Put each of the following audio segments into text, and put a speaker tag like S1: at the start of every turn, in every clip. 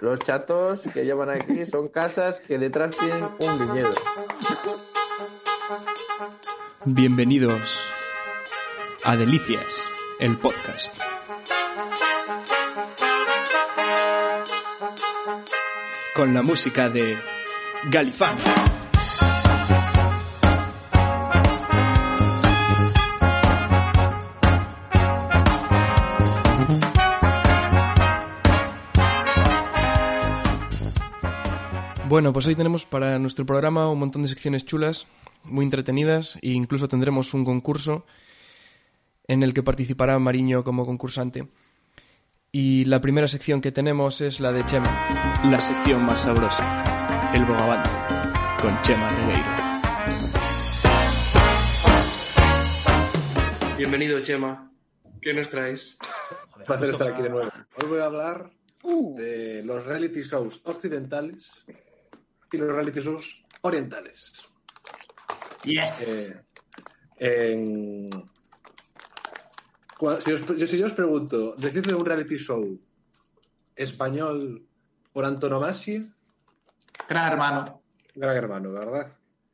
S1: Los chatos que llevan aquí son casas que detrás tienen un viñedo.
S2: Bienvenidos a Delicias, el podcast. Con la música de Galifán. Bueno, pues hoy tenemos para nuestro programa un montón de secciones chulas, muy entretenidas e incluso tendremos un concurso en el que participará Mariño como concursante. Y la primera sección que tenemos es la de Chema, la sección más sabrosa, el bogavante, con Chema Regueiro. Bienvenido, Chema. ¿Qué nos traes?
S3: Un placer estar aquí de nuevo. Hoy voy a hablar de los reality shows occidentales y los reality shows orientales.
S4: Yes.
S3: Eh, en- si, os, yo- si yo os pregunto, decidme un reality show español por antonomasia,
S4: Gran hermano.
S3: Gran Hermano, ¿verdad?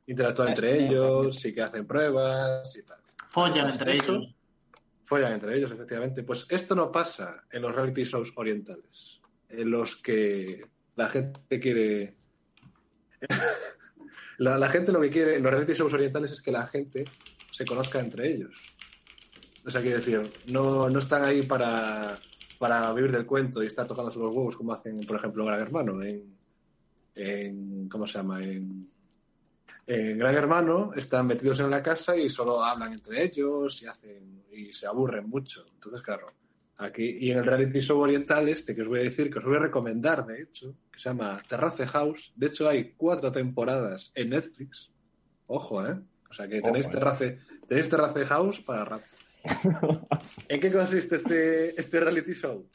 S3: Interactúan entre ellos, sí que hacen pruebas y tal.
S4: Follan entre ellos.
S3: Follan entre ellos, efectivamente. Pues esto no pasa en los reality shows orientales, en los que la gente quiere. la, la gente lo que quiere los reality shows orientales es que la gente se conozca entre ellos. O sea, quiero decir, no, no están ahí para, para vivir del cuento y estar tocándose los huevos como hacen, por ejemplo, Gran Hermano. En, en ¿Cómo se llama? En, en Gran Hermano están metidos en la casa y solo hablan entre ellos y hacen y se aburren mucho. Entonces, claro, aquí y en el reality show oriental este que os voy a decir, que os voy a recomendar, de hecho, que se llama Terrace House. De hecho, hay cuatro temporadas en Netflix. Ojo, ¿eh? O sea que tenéis
S5: Ojo, ¿eh?
S3: Terrace, tenéis Terrace House para rato. ¿En qué consiste este, este reality show?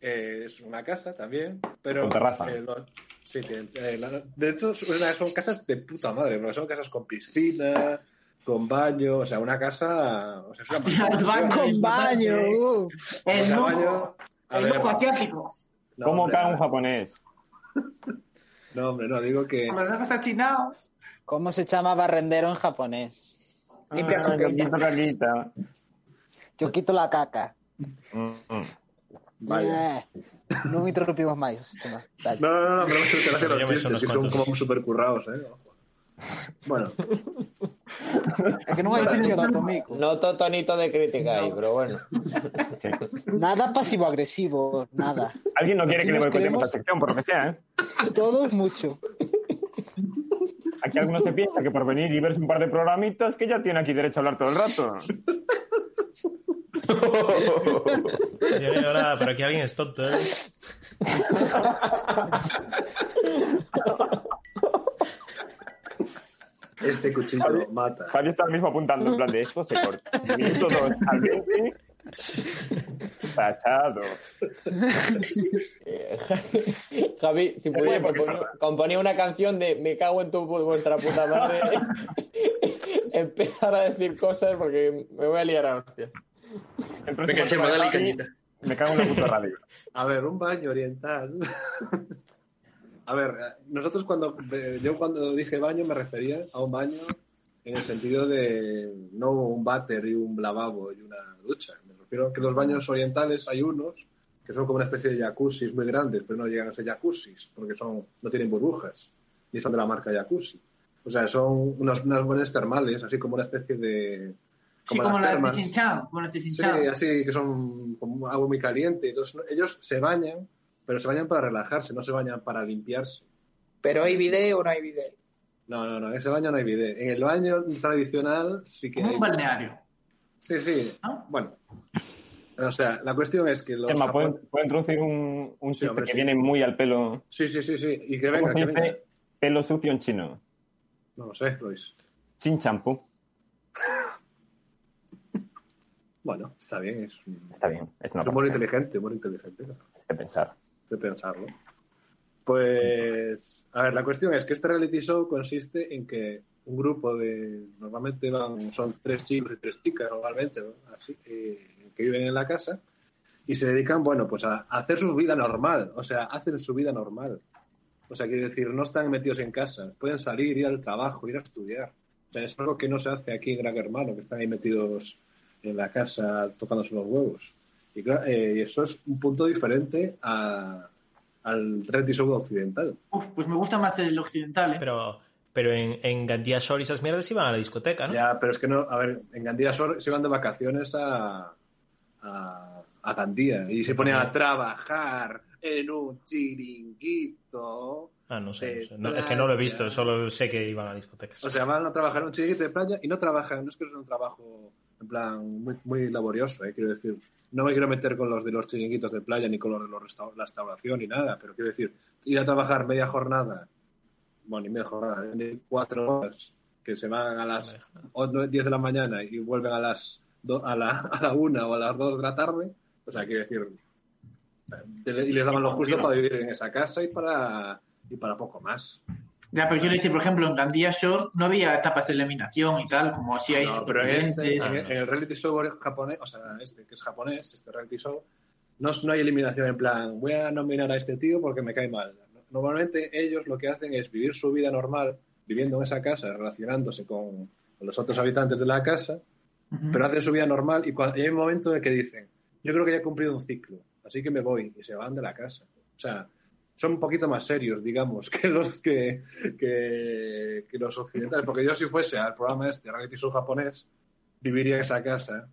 S3: Eh, es una casa también, pero...
S5: Con terraza.
S3: eh, lo- sí, tiene- eh, la- de hecho, son, son casas de puta madre, porque son casas con piscina, con baño, o sea, una casa... O sea, es una.
S6: Con baño. uh.
S3: o
S4: El lujo.
S3: baño- a
S4: El
S3: ver,
S4: lujo asiático.
S3: No,
S5: ¿Cómo
S3: hombre,
S5: cae un japonés?
S3: No, hombre, no, digo que...
S4: Con los ojos achinados.
S6: ¿Cómo se llama barrendero en japonés?
S5: Ah,
S6: caquita. Yo quito la caca.
S5: Mm, mm.
S3: Vaya.
S6: Eh, No me interrumpimos más. Dale.
S3: No, no, no, pero no se te hacen los chistes, que son como súper currados, ¿eh? Bueno,
S6: Es que no.
S1: Noto tonito de crítica ahí, pero bueno.
S5: Sí.
S6: Nada pasivo-agresivo, nada.
S5: Alguien no quiere que le boicoteemos la sección, por lo que sea, ¿eh?
S6: Todo es mucho.
S5: Aquí alguno se piensa que por venir y verse un par de programitas, que ya tiene aquí derecho a hablar todo el rato.
S7: Oye, ahora, pero aquí alguien es tonto, ¿eh?
S3: este cuchillo mata.
S5: Javi está ahora mismo apuntando en plan de esto se corta. Al 20. Tachado.
S1: Javi, si pudiera, componía, una canción de Me cago en tu vuestra puta madre. Empezar a decir cosas porque me voy a liar a hostia.
S5: Javi. Me cago en la puta radio.
S3: A ver, un baño oriental. A ver, eh, nosotros cuando eh, yo cuando dije baño me refería a un baño en el sentido de no un váter y un lavabo y una ducha. Me refiero a que los baños orientales hay unos que son como una especie de jacuzzis muy grandes, pero no llegan a ser jacuzzis porque son no tienen burbujas ni son de la marca jacuzzi. O sea, son unos, unas buenas termales, así como una especie de
S4: Sí, como
S3: las termas.
S4: Como las
S3: Sí, así que son como agua muy caliente. Entonces, ellos se bañan, pero se bañan para relajarse, no se bañan para limpiarse.
S8: ¿Pero hay video o no hay video?
S3: No, no, no, en ese baño no hay bidet. En el baño tradicional sí que
S4: Como
S3: hay.
S4: un balneario.
S3: Sí, sí.
S4: ¿No?
S3: Bueno. O sea, la cuestión es que los
S5: Chema, ¿puedo, introducir un, un
S3: Sí, hombre,
S5: que
S3: sí.
S5: viene muy al pelo?
S3: Sí, sí, sí, sí. Y que
S5: ¿Cómo
S3: venga, que venga.
S5: pelo sucio en chino?
S3: No lo sé, Luis.
S5: Sin champú.
S3: Bueno, está bien, es un
S5: Está bien, es una
S3: es muy inteligente, muy inteligente
S5: de pensar.
S3: De pensarlo. Pues, a ver, la cuestión es que este reality show consiste en que un grupo de, normalmente van, son tres chicos y tres chicas, normalmente, ¿no? así, eh, que viven en la casa y se dedican, bueno, pues a, a hacer su vida normal, o sea, hacen su vida normal. O sea, quiere decir, no están metidos en casa, pueden salir, ir al trabajo, ir a estudiar. O sea, es algo que no se hace aquí en Gran Hermano, que están ahí metidos en la casa tocándose los huevos. Y claro, eh, y eso es un punto diferente a- al show occidental.
S4: Uf, pues me gusta más el occidental, ¿eh?
S7: Pero, pero en, en Gandía Shore y esas mierdas iban a la discoteca, ¿no?
S3: Ya, pero es que no, a ver, en Gandía Sor se van de vacaciones a, a, a Gandía y se ponen a trabajar en un chiringuito.
S7: Ah, no sé.
S3: de
S7: no sé. No, es que no lo he visto, solo sé que iban a discotecas.
S3: O sea, van a trabajar en un chiringuito de playa y no trabajan, no es que es un trabajo en plan muy, muy laborioso, ¿eh? quiero decir. No me quiero meter con los de los chiringuitos de playa ni con los de los resta- la restauración ni nada, pero quiero decir, ir a trabajar media jornada, bueno, ni media jornada, de cuatro horas, que se van a las o- nueve, 10 de la mañana y vuelven a las do- a la, a la una o a las 2 de la tarde, o sea, quiero decir, eh, y les daban lo justo para vivir en esa casa y para, y para poco más.
S4: Ya, pero yo le decía, por ejemplo, en Gandía Shore no había etapas de eliminación y tal, como así hay
S3: No, pero en, este, en, en el reality show japonés, o sea, este que es japonés, este reality show, no, no hay eliminación en plan, voy a nominar a este tío porque me cae mal. Normalmente ellos lo que hacen es vivir su vida normal, viviendo en esa casa, relacionándose con, los otros habitantes de la casa,
S4: Ujú.
S3: pero hacen su vida normal y, cuando, y hay un momento en el que dicen, yo creo que ya he cumplido un ciclo, así que me voy y se van de la casa. O sea, son un poquito más serios, digamos, que los que, que, que los occidentales, porque yo si fuese al programa este, reality show japonés, viviría en esa casa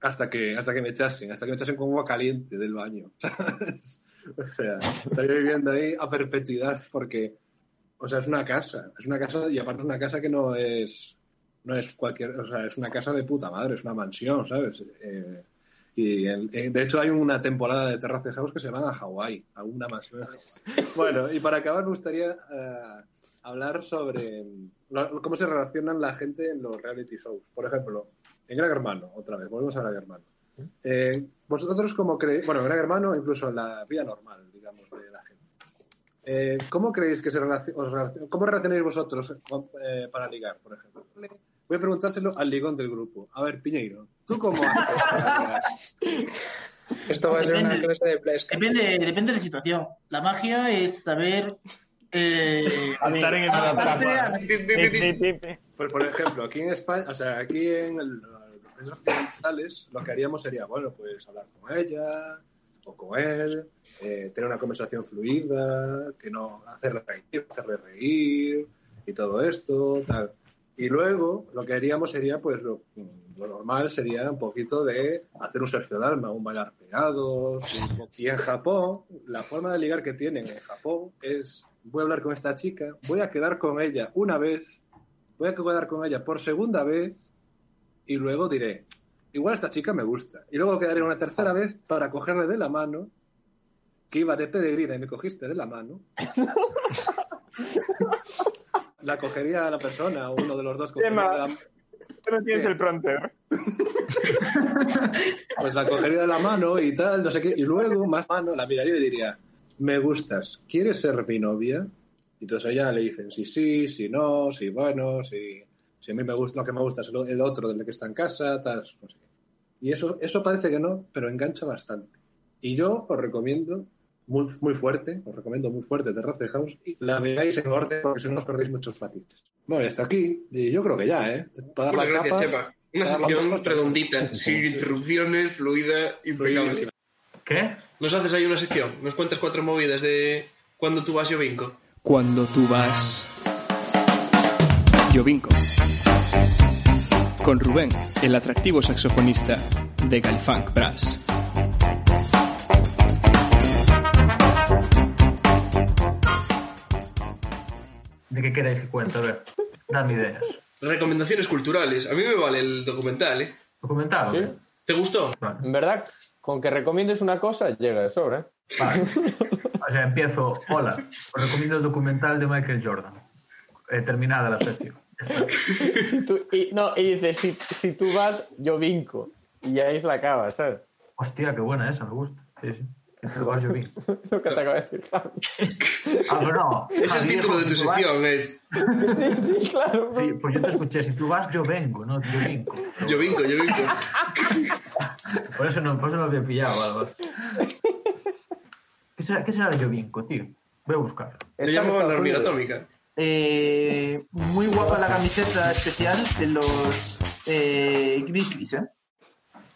S3: hasta que, hasta que me echasen, hasta que me echasen con agua caliente del baño. O sea, estaría viviendo ahí a perpetuidad porque, o sea, es una casa, es una casa y aparte es una casa que no es, no es cualquier, o sea, es una casa de puta madre, es una mansión, ¿sabes? Eh, y el- eh, de hecho hay una temporada de Terrace House que se van a Hawái, a una mansión en Hawái. Bueno, y para acabar me gustaría eh, hablar sobre lo- cómo se relacionan la gente en los reality shows. Por ejemplo, en Gran Hermano, otra vez, volvemos a Gran Hermano. Eh, ¿Vosotros cómo creéis, bueno, en Gran Hermano, incluso en la vida normal, digamos, de la gente, eh, ¿cómo creéis que se os relaciona- cómo relacionáis vosotros eh, para ligar, por ejemplo? Voy a preguntárselo al ligón del grupo. A ver, Piñeiro, ¿tú cómo haces para ligar?
S8: Esto va a ser una
S4: Depende.
S8: clase de plesca.
S4: Depende, depende de la situación. La magia es saber. Eh,
S7: Estar en el
S4: la.
S3: Por, por ejemplo, aquí en España, o sea, aquí en el- los países occidentales, lo que haríamos sería, bueno, pues hablar con ella o con él, eh, tener una conversación fluida, que no hacerle reír, hacerle reír y todo esto, tal. Y luego lo que haríamos sería, pues lo, lo normal sería un poquito de hacer un Sergio Dalma, un bailar pegados. Y, y en Japón, la forma de ligar que tienen en Japón es, voy a hablar con esta chica, voy a quedar con ella una vez, voy a quedar con ella por segunda vez y luego diré, igual esta chica me gusta. Y luego quedaré una tercera vez para cogerle de la mano, que iba de peregrina y me cogiste de la mano. la cogería a la persona o uno de los dos cogería
S5: no tienes el pronter.
S3: pues la cogería de la mano y tal, no sé qué, y luego más mano la miraría y diría, me gustas, ¿quieres ser mi novia? Y entonces ella le dicen, sí, sí, sí, no, sí, bueno, sí, si a mí me gusta, lo que me gusta es el, el otro del que está en casa, tal, no sé qué. Y eso, eso parece que no, pero engancha bastante. Y yo os recomiendo muy, muy fuerte, os recomiendo muy fuerte Terrace House y la veáis en orden porque si no os perdéis muchos matices. Bueno, y hasta aquí, y yo creo que ya, ¿eh? Para dar la
S9: Muchas gracias,
S3: chapa,
S9: Chepa. Una sección redondita, sin interrupciones, fluida, impecable.
S4: ¿Qué?
S9: Nos haces ahí una sección, nos cuentas cuatro movidas de cuando tú vas yo vinco.
S2: Cuando tú vas... Yo vinco. Con Rubén, el atractivo saxofonista de Galfunk Brass.
S4: ¿De qué queréis que cuente? A ver, dame ideas.
S9: Recomendaciones culturales. A mí me vale el documental, ¿eh?
S4: ¿Documental?
S5: ¿Sí?
S9: ¿Te gustó?
S1: En verdad, con que recomiendes una cosa, llega de sobra. ¿eh?
S10: Vale. O sea, empiezo. Hola, os recomiendo el documental de Michael Jordan. Eh, terminada la sección.
S1: Si tú- y, no, y dices, si, si tú vas, yo vinco. Y ahí se la acaba, ¿sabes?
S10: Hostia, qué buena esa, me gusta. Sí, sí. Lo yo.
S1: Lo que te acabo de decir, Javi.
S10: Ah, pero no.
S9: Es el título de tu sección, eh.
S1: Sí, sí, claro.
S10: Sí, pues yo te escuché. Si tú vas, yo vengo, no yo vinco.
S9: Yo vinco, yo vinco.
S10: Por eso no, por eso no lo había pillado. algo. ¿Qué será, ¿Qué será de yo vinco, tío? Voy a buscar.
S1: En
S9: llamaban la hormiga atómica.
S4: Eh, muy guapa la camiseta especial de los eh, Grizzlies, ¿eh?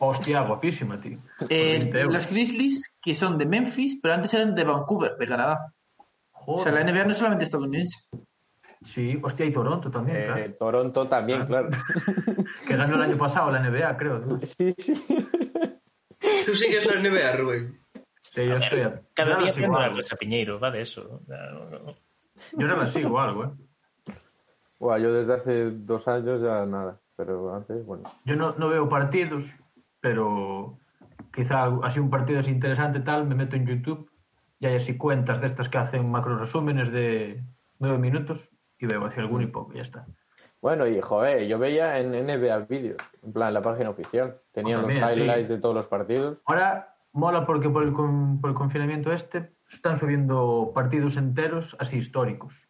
S10: Hostia, guapísima, tío.
S4: Eh,
S10: 20 euros.
S4: los Grizzlies que son de Memphis, pero antes eran de Vancouver, de Canadá. O sea, la. NBA no es solamente estadounidense.
S10: Sí, hostia, y Toronto también,
S1: Eh,
S10: claro.
S1: Toronto también, claro.
S10: Que ganó el año pasado la NBA, creo. ¿no?
S1: Sí, sí.
S9: Tú sigues la NBA, Rubén.
S10: Sí, yo estoy. a-
S7: Cada
S10: yo
S7: día una
S10: algo.
S7: cosa, Piñeiro, va de eso. No.
S10: Yo no la sigo algo, ¿eh?
S1: Buah, yo desde hace dos años ya nada. Pero antes, bueno.
S10: Yo no, no veo partidos, pero quizá así un partido es interesante tal, me meto en YouTube y hay así cuentas de estas que hacen macro resúmenes de nueve minutos y veo así algún y poco, y ya está.
S1: Bueno, y joder, yo veía en NBA vídeos, en plan la página oficial. Tenían los
S10: También, sí.
S1: highlights de todos los partidos.
S10: Ahora mola porque por el, con- por el confinamiento este están subiendo partidos enteros así históricos.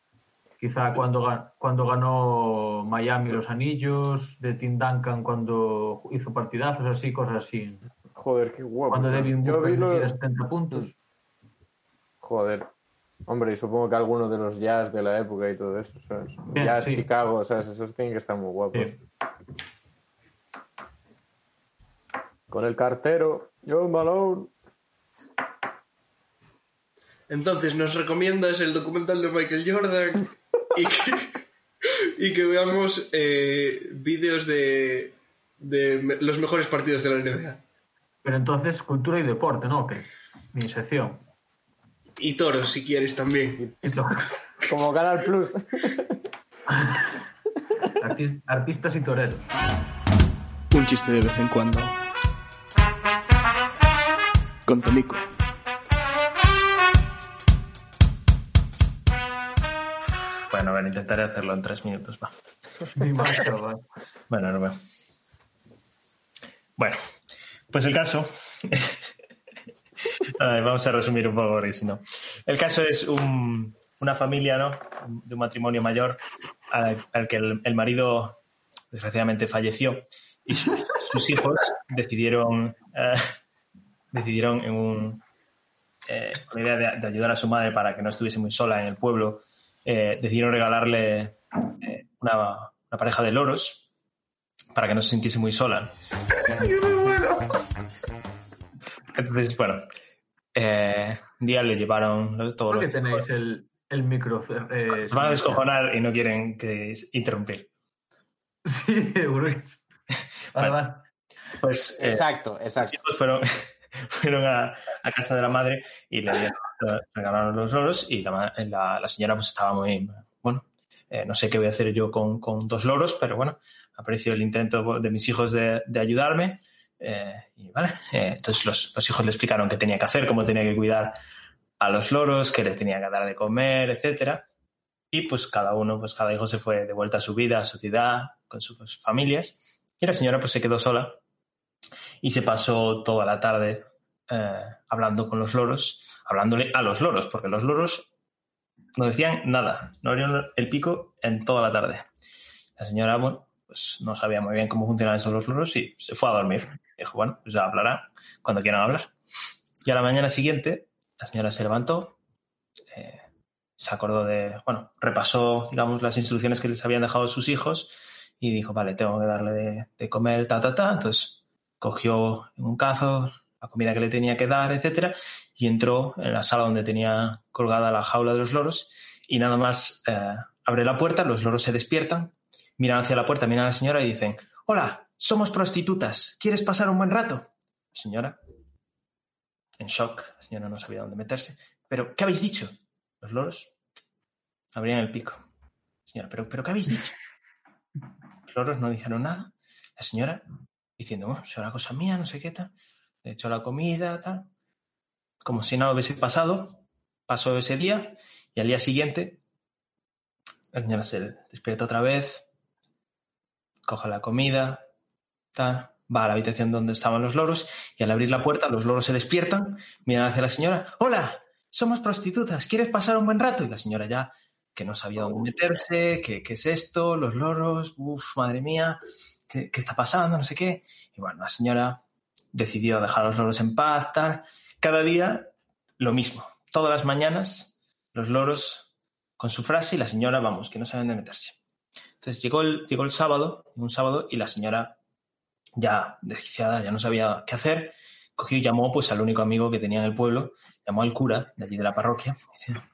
S10: Quizá cuando, cuando ganó Miami los anillos, de Tim Duncan cuando hizo partidazos, así, cosas así.
S1: Joder, qué guapo.
S10: Cuando. Devin Booker
S1: lo-
S10: metiera 70 puntos.
S1: Joder. Hombre, y supongo que algunos de los jazz de la época y todo eso, ¿sabes?
S10: Bien,
S1: jazz,
S10: sí.
S1: Chicago, ¿sabes? Esos tienen que estar muy guapos.
S10: Sí.
S1: Con el cartero, John Malone.
S9: Entonces, nos recomiendas el documental de Michael Jordan y que, y que veamos eh, vídeos de, de los mejores partidos de la NBA.
S10: Pero entonces, cultura y deporte, ¿no? Que mi sección.
S9: Y toros, si quieres también.
S1: Como Canal Plus.
S10: Artis- artistas y toreros.
S2: Un chiste de vez en cuando. Con Tomico.
S7: Bueno, a ver, intentaré hacerlo en tres minutos, va. Bueno, no veo. Bueno, pues el caso. A ver, vamos a resumir un poco, porque si no. El caso es un- una familia, ¿no? De un matrimonio mayor al, al que el, el marido desgraciadamente falleció y sus, sus hijos decidieron eh, decidieron en un eh, con la idea de, de ayudar a su madre para que no estuviese muy sola en el pueblo eh, decidieron regalarle eh, una, una pareja de loros para que no se sintiese muy sola. Entonces, bueno, eh, un día le llevaron los- todos
S10: ¿Por qué
S7: los...
S10: tenéis el, el micro? eh,
S7: Se van a descojonar y no quieren que interrumpir.
S10: Sí, seguro. Vale,
S7: Vale.
S10: vale.
S7: Pues eh,
S1: Exacto,
S7: los
S1: exacto.
S7: hijos fueron, fueron a, a casa de la madre y le dieron- regalaron los loros y la, señora pues estaba muy, bueno, eh, no sé qué voy a hacer yo con, con dos loros, pero bueno, aprecio el intento de mis hijos de, de ayudarme. eh, y vale, eh, entonces los, los hijos le explicaron qué tenía que hacer, cómo tenía que cuidar a los loros, qué les tenía que dar de comer, etcétera. Y pues cada uno, pues cada hijo se fue de vuelta a su vida, a su ciudad, con sus familias. Y la señora pues se quedó sola y se pasó toda la tarde eh, hablando con los loros, hablándole a los loros, porque los loros no decían nada, no abrieron el pico en toda la tarde. La señora, pues no sabía muy bien cómo funcionaban esos los loros y se fue a dormir. Dijo, bueno, pues ya hablará cuando quieran hablar. Y a la mañana siguiente, la señora se levantó, eh, se acordó de, bueno, repasó, digamos, las instrucciones que les habían dejado sus hijos y dijo, vale, tengo que darle de, de comer, ta, ta, ta. Entonces cogió un cazo la comida que le tenía que dar, etcétera, y entró en la sala donde tenía colgada la jaula de los loros y nada más eh, abre la puerta, los loros se despiertan, miran hacia la puerta, miran a la señora y dicen, hola, somos prostitutas, ¿quieres pasar un buen rato? Señora, en shock, la señora no sabía dónde meterse. ¿Pero qué habéis dicho? Los loros abrían el pico. Señora, ¿pero, pero qué habéis dicho? Los loros no dijeron nada. La señora diciendo, bueno, será cosa mía, no sé qué tal. He hecho la comida, tal. Como si nada hubiese pasado, pasó ese día y al día siguiente la señora se despierta otra vez, coge la comida, tal, va a la habitación donde estaban los loros y al abrir la puerta los loros se despiertan, miran hacia la señora, hola, somos prostitutas, ¿quieres pasar un buen rato? Y la señora ya, que no sabía dónde meterse, qué, qué es esto, los loros, uff, madre mía, ¿qué, ¿qué, está pasando? No sé qué. Y bueno, la señora decidió dejar a los loros en paz, tal. Cada día lo mismo. Todas las mañanas los loros con su frase y la señora, vamos, que no saben de meterse. Entonces llegó el, llegó el sábado, un sábado, y la señora, ya desquiciada, ya no sabía qué hacer, cogió y llamó pues al único amigo que tenía en el pueblo, llamó al cura de allí de la parroquia,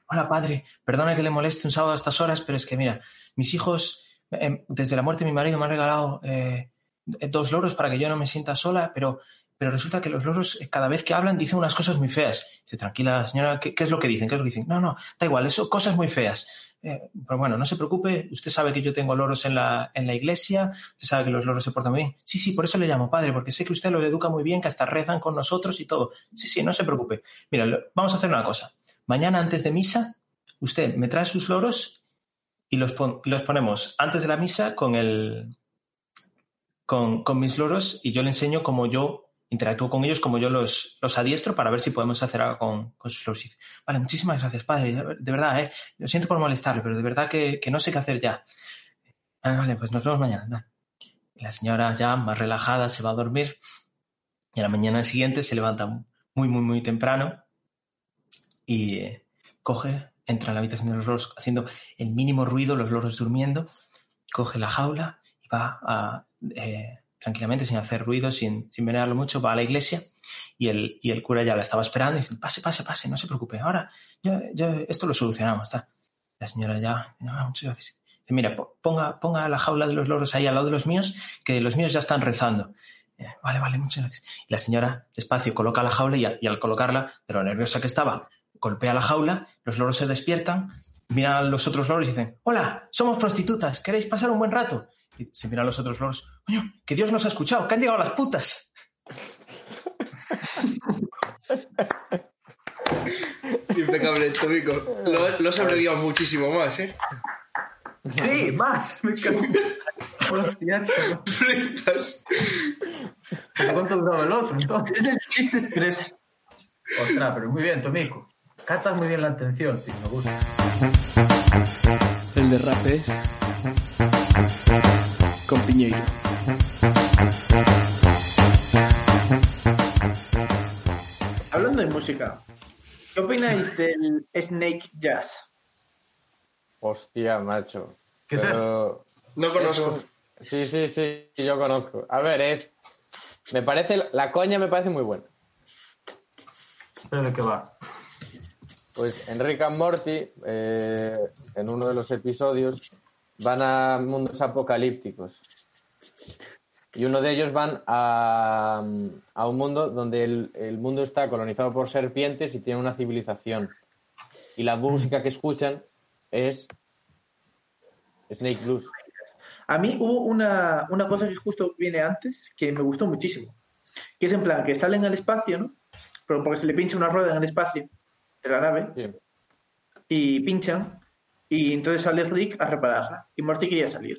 S7: hola padre, perdona que le moleste un sábado a estas horas, pero es que mira, mis hijos, eh, desde la muerte de mi marido me han regalado eh, dos loros para que yo no me sienta sola, pero, pero resulta que los loros eh, cada vez que hablan dicen unas cosas muy feas. Dice, tranquila señora, ¿qué, qué es lo que dicen? ¿Qué es lo que dicen? No, no, da igual, eso, cosas muy feas. Eh, pero bueno, no se preocupe, usted sabe que yo tengo loros en la, en la iglesia, usted sabe que los loros se portan muy bien. Sí, sí, por eso le llamo padre, porque sé que usted los educa muy bien, que hasta rezan con nosotros y todo. Sí, sí, no se preocupe. Mira, vamos a hacer una cosa. Mañana antes de misa, usted me trae sus loros y los, pon- los ponemos antes de la misa con el con, con mis loros y yo le enseño cómo yo interactúo con ellos, cómo yo los, los adiestro para ver si podemos hacer algo con, con sus loros. Vale, muchísimas gracias, padre. De verdad, ¿eh? Lo siento por molestarle, pero de verdad que, que no sé qué hacer ya. Vale, vale, pues nos vemos mañana. anda. La señora ya más relajada se va a dormir y a la mañana siguiente se levanta muy, muy, muy temprano y eh, coge, entra en la habitación de los loros haciendo el mínimo ruido, los loros durmiendo, coge la jaula va eh, tranquilamente, sin hacer ruido, sin, sin venerarlo mucho, va a la iglesia y el, y el cura ya la estaba esperando y dice, pase, pase, pase, no se preocupe, ahora yo, yo esto lo solucionamos. Está. La señora ya, "Ah, muchas gracias. Dice, mira, po- ponga, ponga la jaula de los loros ahí al lado de los míos, que los míos ya están rezando. Eh, Vale, vale, muchas gracias. Y la señora, despacio, coloca la jaula y, y al colocarla, de lo nerviosa que estaba, golpea la jaula, los loros se despiertan, miran a los otros loros y dicen, hola, somos prostitutas, ¿queréis pasar un buen rato? Y se miran a los otros loros, coño, que Dios nos ha escuchado, que han llegado las putas.
S9: Impecable, Tomico. Lo, lo has abreviado muchísimo más, ¿eh?
S10: Sí, más. Me cago. Hostia, chico.
S9: Fritas.
S10: ¿Pero ¿Cuánto duraba el otro entonces?
S4: Es el chiste express.
S10: Ostras, pero muy bien, Tomico. Catas muy bien la atención, tío, me gusta.
S2: El derrape con Piñeiro.
S4: Hablando de música, ¿qué opináis del Snake Jazz?
S1: Hostia, macho.
S10: ¿Qué es
S1: Pero-
S9: No conozco.
S1: Sí, sí, sí, sí, yo conozco. A ver, es. Me parece. La coña me parece muy buena.
S10: ¿Pero de qué va?
S1: Pues en Rick and Morty, eh, en uno de los episodios, van a mundos apocalípticos. Y uno de ellos van a, a un mundo donde el, el mundo está colonizado por serpientes y tiene una civilización. Y la música que escuchan es Snake Blues.
S4: A mí hubo una, una cosa que justo viene antes que me gustó muchísimo. Que es en plan que salen al espacio, ¿no? Pero porque se le pincha una rueda en el espacio de la nave
S1: Sí.
S4: y pinchan y entonces sale Rick a repararla y Morty quería salir.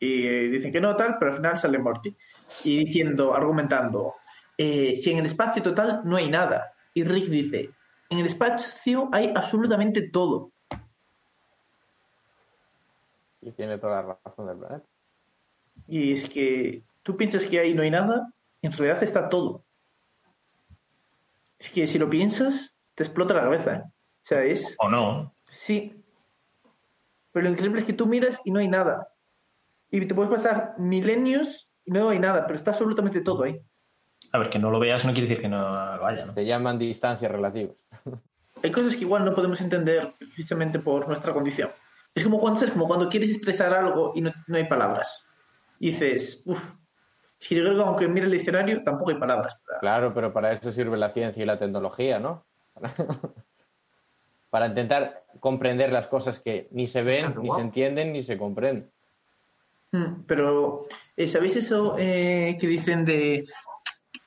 S4: Y eh, dicen que no tal, pero al final sale Morty y diciendo, argumentando, eh, si en el espacio total no hay nada. Y Rick dice, en el espacio hay absolutamente todo.
S1: Y tiene toda la razón del planeta.
S4: Y es que tú piensas que ahí no hay nada, en realidad está todo. Es que si lo piensas, te explota la cabeza. ¿eh? O sea, es...
S7: O no.
S4: Sí. Pero lo increíble es que tú miras y no hay nada. Y te puedes pasar milenios y no hay nada, pero está absolutamente todo ahí.
S7: A ver, que no lo veas no quiere decir que no lo haya, ¿no?
S1: Se llaman distancias relativas.
S4: Hay cosas que igual no podemos entender precisamente por nuestra condición. Es como cuando, es como cuando quieres expresar algo y no, no hay palabras. Y dices, uff, es que yo creo que aunque mire el diccionario, tampoco hay palabras. para-
S1: Claro, pero para eso sirve la ciencia y la tecnología, ¿no? Para intentar comprender las cosas que ni se ven,
S4: Claro,
S1: ni se entienden, ni se comprenden.
S4: Mm, Pero, eh, ¿sabéis eso eh, que dicen de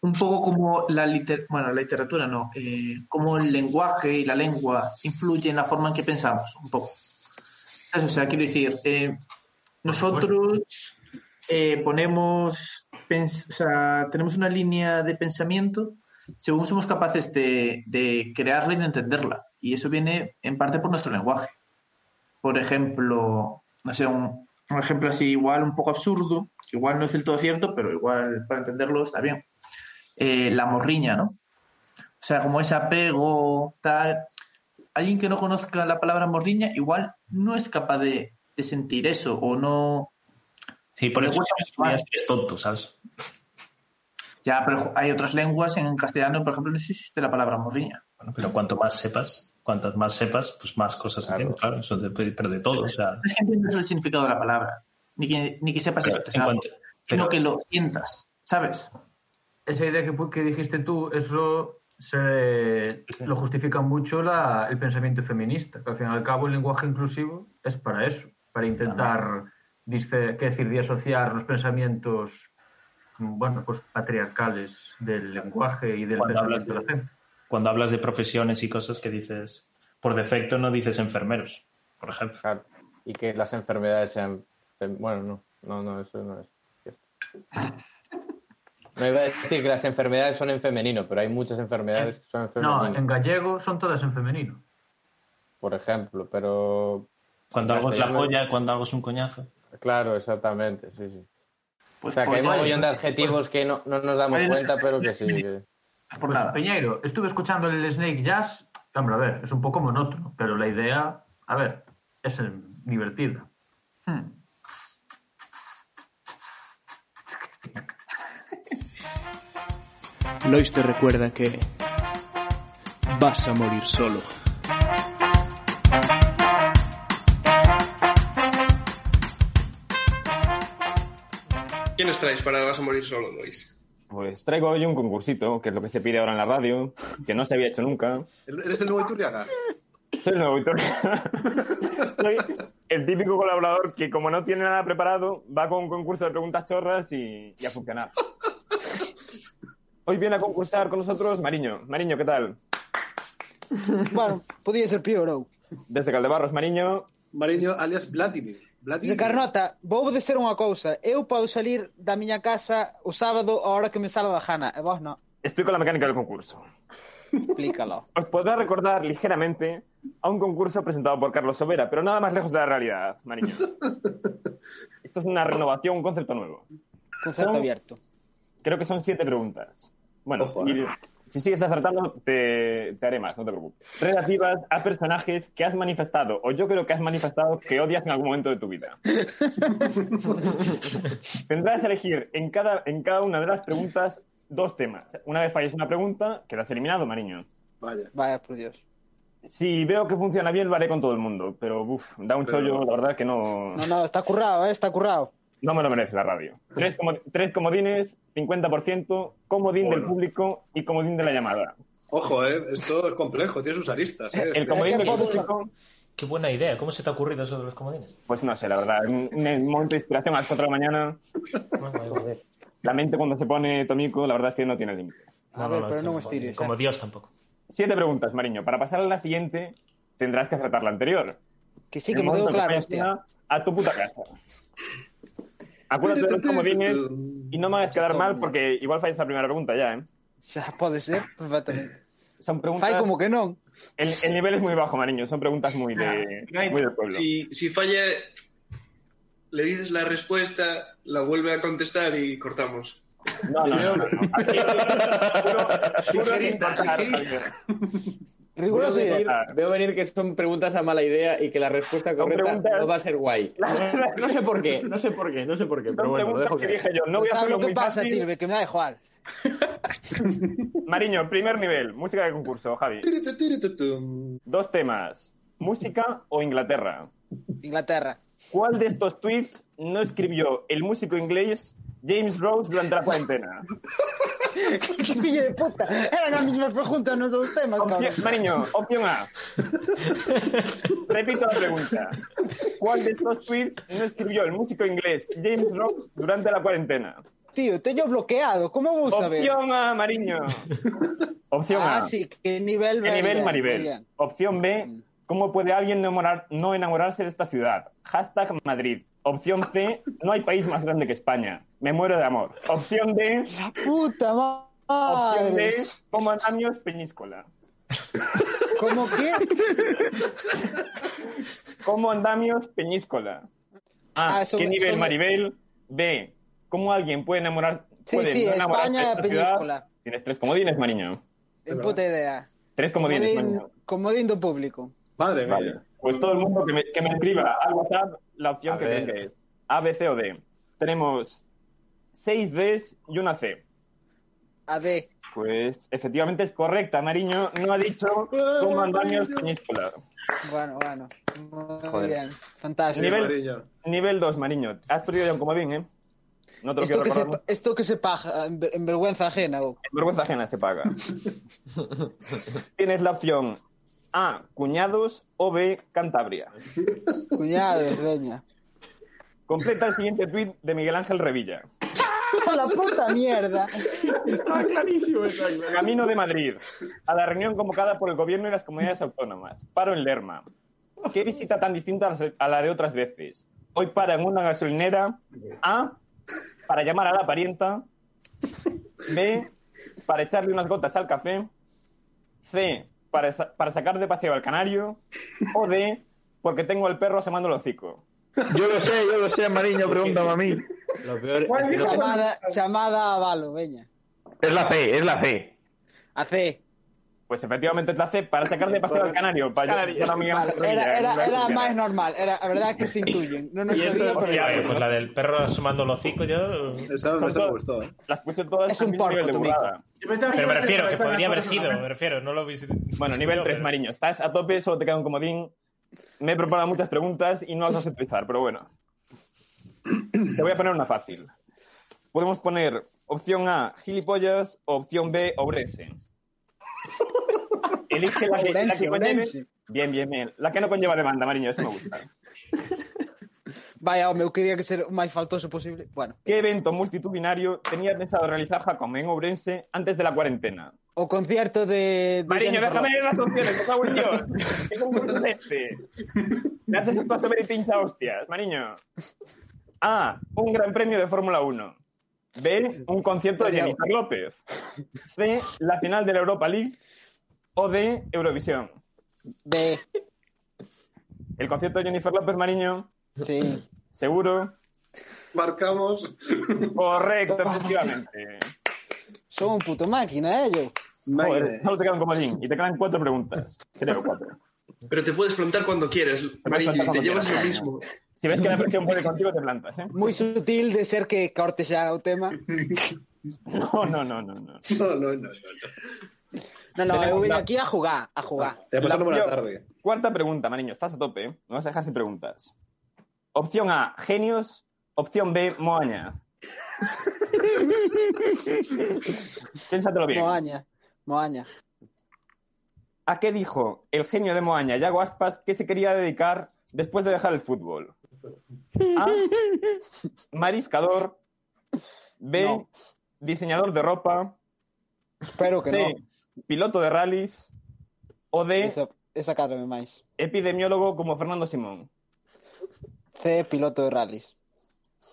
S4: un poco como la liter bueno, la literatura no, eh, como el lenguaje y la lengua influye en la forma en que pensamos? Un poco. Eso, o sea, quiero decir, eh, nosotros ponemos, o sea, tenemos una línea de pensamiento según somos capaces de, de crearla y de entenderla. Y eso viene en parte por nuestro lenguaje. Por ejemplo, no sé, un, un ejemplo así igual un poco absurdo, que igual no es del todo cierto, pero igual para entenderlo está bien. Eh, la morriña, ¿no? O sea, como ese apego, tal. Alguien que no conozca la palabra morriña igual no es capaz de, de sentir eso o no...
S7: Sí, por eso eres tonto, ¿sabes?
S4: Ya, pero hay otras lenguas, en castellano, por ejemplo, no existe la palabra morriña.
S7: Bueno, pero cuanto más sepas, cuantas más sepas, pues más cosas entiendes, claro. Eso de- pero de todo, o sea.
S4: No es que entiendas el significado de la palabra, ni que, ni que sepas
S7: Pero cuanto-
S4: sino que lo sientas, ¿sabes?
S10: Esa idea que, que dijiste tú, eso se, lo justifica mucho la- el pensamiento feminista, que al fin y al cabo el lenguaje inclusivo es para eso, para intentar, dice, ¿qué decir, de asociar los pensamientos bueno, pues patriarcales del lenguaje y del pensamiento de la gente.
S7: Cuando hablas de profesiones y cosas que dices, por defecto no dices enfermeros, por ejemplo.
S1: Claro. Y que las enfermedades sean. Bueno, no, no, no, eso no es cierto. No iba a decir que las enfermedades son en femenino, pero hay muchas enfermedades que son en
S10: No,
S1: femenino,
S10: en gallego son todas en femenino.
S1: por ejemplo, pero.
S7: Cuando algo es la polla, cuando algo es un coñazo.
S1: Claro, exactamente, sí, sí.
S4: Pues,
S1: o sea, que hay
S4: pues,
S1: un montón de
S10: pues-
S1: adjetivos que no, no nos damos
S4: Pues-
S1: cuenta, pero que sí. que-
S4: por
S10: Pues. Peñeiro, estuve escuchando el Snake Jazz. Hombre, a ver, es un poco monótono, pero la idea, a ver, es divertida.
S4: Hmm.
S11: Lois te recuerda que vas a morir solo.
S9: ¿Quién os traéis para Vas a morir solo, Luis?
S5: Pues traigo hoy un concursito, que es lo que se pide ahora en la radio, que no se había hecho nunca.
S3: ¿Eres el nuevo Iturriaga?
S5: Soy el nuevo Víctor. Soy el típico colaborador que, como no tiene nada preparado, va con un concurso de preguntas chorras y, y a funcionar. Hoy viene a concursar con nosotros Mariño. Mariño, ¿qué tal?
S6: Bueno, podía ser peor.
S5: Desde Caldebarros, Mariño.
S3: Mariño alias Vladimir. Vladimir.
S6: Carnota, vou dizer unha cousa. Eu podo salir da miña casa o sábado a hora que me sala da jana, e vos non.
S5: Explico la mecánica del concurso.
S6: Explícalo.
S5: Os podrá recordar ligeramente a un concurso presentado por Carlos Sobera, pero nada más lejos de la realidad, Mariño. Esto es una renovación, un concepto nuevo.
S6: Concepto
S5: Son-
S6: abierto.
S5: Creo que son siete preguntas. Bueno,
S3: Ojo,
S5: y si sigues acertando, te, te haré más, no te preocupes. Relativas a personajes que has manifestado, o yo creo que has manifestado que odias en algún momento de tu vida. Tendrás que elegir en cada, en cada una de las preguntas dos temas. Una vez falles una pregunta, quedas eliminado, Mariño.
S3: Vaya.
S6: Vaya, por Dios.
S5: Si veo que funciona bien, lo haré con todo el mundo, pero uf, da un
S3: Pero-
S5: chollo, la verdad que no,
S6: No, no, está currado, eh, está currado.
S5: No me lo merece la radio. Tres, como- tres comodines, 50%, comodín del público y comodín de la llamada.
S3: Ojo, eh, esto es complejo, tiene sus aristas. Eh.
S5: El comodín del público,
S7: Qué buena idea. ¿Cómo se te ha ocurrido eso de los comodines?
S5: pues no sé, la verdad, un, momento de inspiración a las 4 de la mañana.
S7: No, no.
S5: La mente cuando se pone tomico, la verdad es que no tiene límite.
S6: A ver, pero
S7: no,
S6: estires,
S7: Como
S6: eh.
S7: Dios tampoco.
S5: Siete preguntas, Mariño. Para pasar a la siguiente, tendrás que acertar la anterior.
S6: Que sí, que me
S5: momento
S6: claro, hostia.
S5: A tu puta casa. Acuérdate de los comodines y no me hagas quedar mal porque igual fallas la primera pregunta ya, ¿eh?
S6: Xa pode ser, perfectamente.
S5: Son preguntas...
S6: Fai como que non.
S5: El, el nivel es muy bajo, Mariño. Son preguntas muy, de,
S9: Gaita,
S5: muy del pueblo.
S9: Si, si falla, le dices la respuesta, la vuelve a contestar y cortamos.
S5: No, no, no. no. Aquí, puro- puro.
S6: Riguroso
S1: Veo venir,
S6: directo.
S1: veo venir que son preguntas a mala idea y que la respuesta correcta
S5: preguntas-
S1: no va a ser guay. No, no sé por qué, no sé por qué, no sé por qué, pero bueno, lo
S5: preguntas
S1: dejo
S5: que
S1: que...
S5: dije yo. No voy a
S6: ¿Sabes
S5: hacerlo
S6: lo que pasa,
S5: fácil.
S6: Tilbe? Que me da igual.
S5: Mariño, primer nivel. Música de concurso, Javi. Dos temas. ¿Música o Inglaterra?
S6: Inglaterra.
S5: ¿Cuál de estos tweets no escribió el músico inglés James Rose durante la cuarentena.
S6: ¡Qué pillo de puta! Eran las mismas preguntas nos dos temas,
S5: Opción. Mariño, opción A. Repito la pregunta. ¿Cuál de estos tweets no escribió el músico inglés James Rose durante la cuarentena?
S6: Tío, te yo bloqueado. ¿Cómo vos sabés?
S5: Opción A, Mariño. Opción
S6: Ah,
S5: A.
S6: sí, qué nivel
S5: ¿Qué nivel Maribel?
S6: bien.
S5: Opción B. ¿Cómo puede alguien no, enamorar- no enamorarse de esta ciudad? Hashtag Madrid. Opción C. No hay país más grande que España. Me muero de amor. Opción D.
S6: Puta
S5: Opción
S6: madre.
S5: D. Como andamios Peñíscola.
S6: ¿Cómo qué?
S5: Como andamios Peñíscola. A.
S6: Ah, son-
S5: ¿Qué nivel
S6: son-
S5: Maribel? B. ¿Cómo alguien puede enamorar
S6: Sí,
S5: puede
S6: sí,
S5: no
S6: España,
S5: esta ciudad?
S6: Peñíscola.
S5: Tienes tres comodines, Mariño.
S6: En puta idea.
S5: Tres comodines,
S6: Comodín,
S5: Mariño.
S6: comodín do público.
S3: Madre mía.
S5: Vale. Pues todo el mundo que me, que me escriba al WhatsApp la opción
S1: A
S5: que
S1: ver.
S5: tenga es A, B, C o D. Tenemos seis Ds y una C.
S6: A ver.
S5: Pues efectivamente es correcta, Mariño. No ha dicho cómo andamios Peñíscola.
S6: Bueno, bueno. Muy
S5: Joder.
S6: bien. Fantástico.
S5: Nivel, nivel 2, Mariño. Has perdido ya un comodín, ¿eh? No te lo
S6: Esto
S5: quiero
S6: que, se,
S5: recordar.
S6: esto que se paga en vergüenza ajena. Goku.
S5: En vergüenza ajena se paga. Tienes la opción A, cuñados o B, Cantabria.
S6: Cuñados, veña.
S5: Completa el siguiente tuit de Miguel Ángel Revilla.
S6: ¡A la puta mierda!
S5: Está clarísimo Camino de Madrid, a la reunión convocada por el gobierno y las comunidades autónomas. Paro en Lerma. ¿Qué visita tan distinta a la de otras veces? Hoy para en una gasolinera. A, para llamar a la parienta. B, para echarle unas gotas al café. C, para, sa- para sacar de paseo al canario. O D, porque tengo al perro asemando el hocico.
S12: Yo lo sé, yo lo sé, Mariño, pregúntame a mí.
S1: Lo peor es
S6: ¿Cuál
S1: que
S6: llamada, llamada a Valo, veña.
S12: Es la C, es la C.
S6: A C.
S5: Pues efectivamente es la C, para sacar de paseo al canario. Para
S6: Canario.
S5: Ángel
S6: Vale, Era, era, era más normal. Era, la verdad que se intuyen. No nos
S5: Y esto-
S13: Pues, la del perro asomando el hocico, yo.
S3: Esa me gustó, ¿eh?
S5: Las puse todas
S6: Es un porco,
S5: burrada.
S13: Pero me refiero, que podría haber sido, me refiero, no lo hubiese.
S5: Bueno, nivel 3, Mariño. Estás a tope, solo te queda un comodín. Me he preparado muchas preguntas y no las vas a utilizar, pero bueno. Te voy a poner una fácil. Podemos poner opción A, gilipollas, o opción B, obrese. Elige la que, la que conlleve... Bien, bien, bien. La que no conlleva demanda, Mariño, eso me gusta.
S6: Vaya, eu quería que ser o máis faltoso posible. Bueno,
S5: ¿Qué evento multitudinario tenía pensado realizar Jacob en Ourense antes de la cuarentena?
S6: o concierto de... de
S5: Mariño, déjame leer las opciones, por favor, Dios. ¿Qué concurso es este? Me haces esto a saber y pincha hostias, Mariño. A. Un gran premio de Fórmula 1. B. Un concierto de Jennifer López. C. La final de la Europa League. O D. Eurovisión.
S6: B.
S5: El concierto de Jennifer López, Mariño.
S6: Sí.
S5: ¿Seguro?
S3: Marcamos.
S5: Correcto, efectivamente.
S6: Son un puto máquina, eh, yo.
S5: Joder, solo te quedan un comodín y te quedan cuatro preguntas. Creo, cuatro.
S9: Pero te puedes plantar cuando quieres, Mariño, y te llevas lo mismo.
S5: Si ves que la presión puede contigo, te plantas, ¿eh?
S6: Moi sutil de ser que corte xa o tema.
S5: No, no, no, no. no.
S3: No, no, no. no.
S6: No, no,
S5: Tenemos
S6: eu vim
S5: la-
S6: aquí a jugar, a jugar.
S3: Te pasó una buena
S5: opción-
S3: tarde.
S5: Cuarta pregunta, Mariño. Estás a tope, ¿eh? No vas a dejar sin preguntas. Opción A, genios. Opción B, moaña. Piénsatelo bien.
S6: Moaña, Moaña.
S5: ¿A qué dijo el genio de Moaña, Yago Aspas, que se quería dedicar después de dejar el fútbol? A. Mariscador. B.
S6: No.
S5: Diseñador de ropa.
S6: Espero que
S5: C.
S6: no.
S5: piloto de rallies o de
S6: Esa, esa cadra máis.
S5: Epidemiólogo como Fernando Simón.
S6: C, piloto de rallies.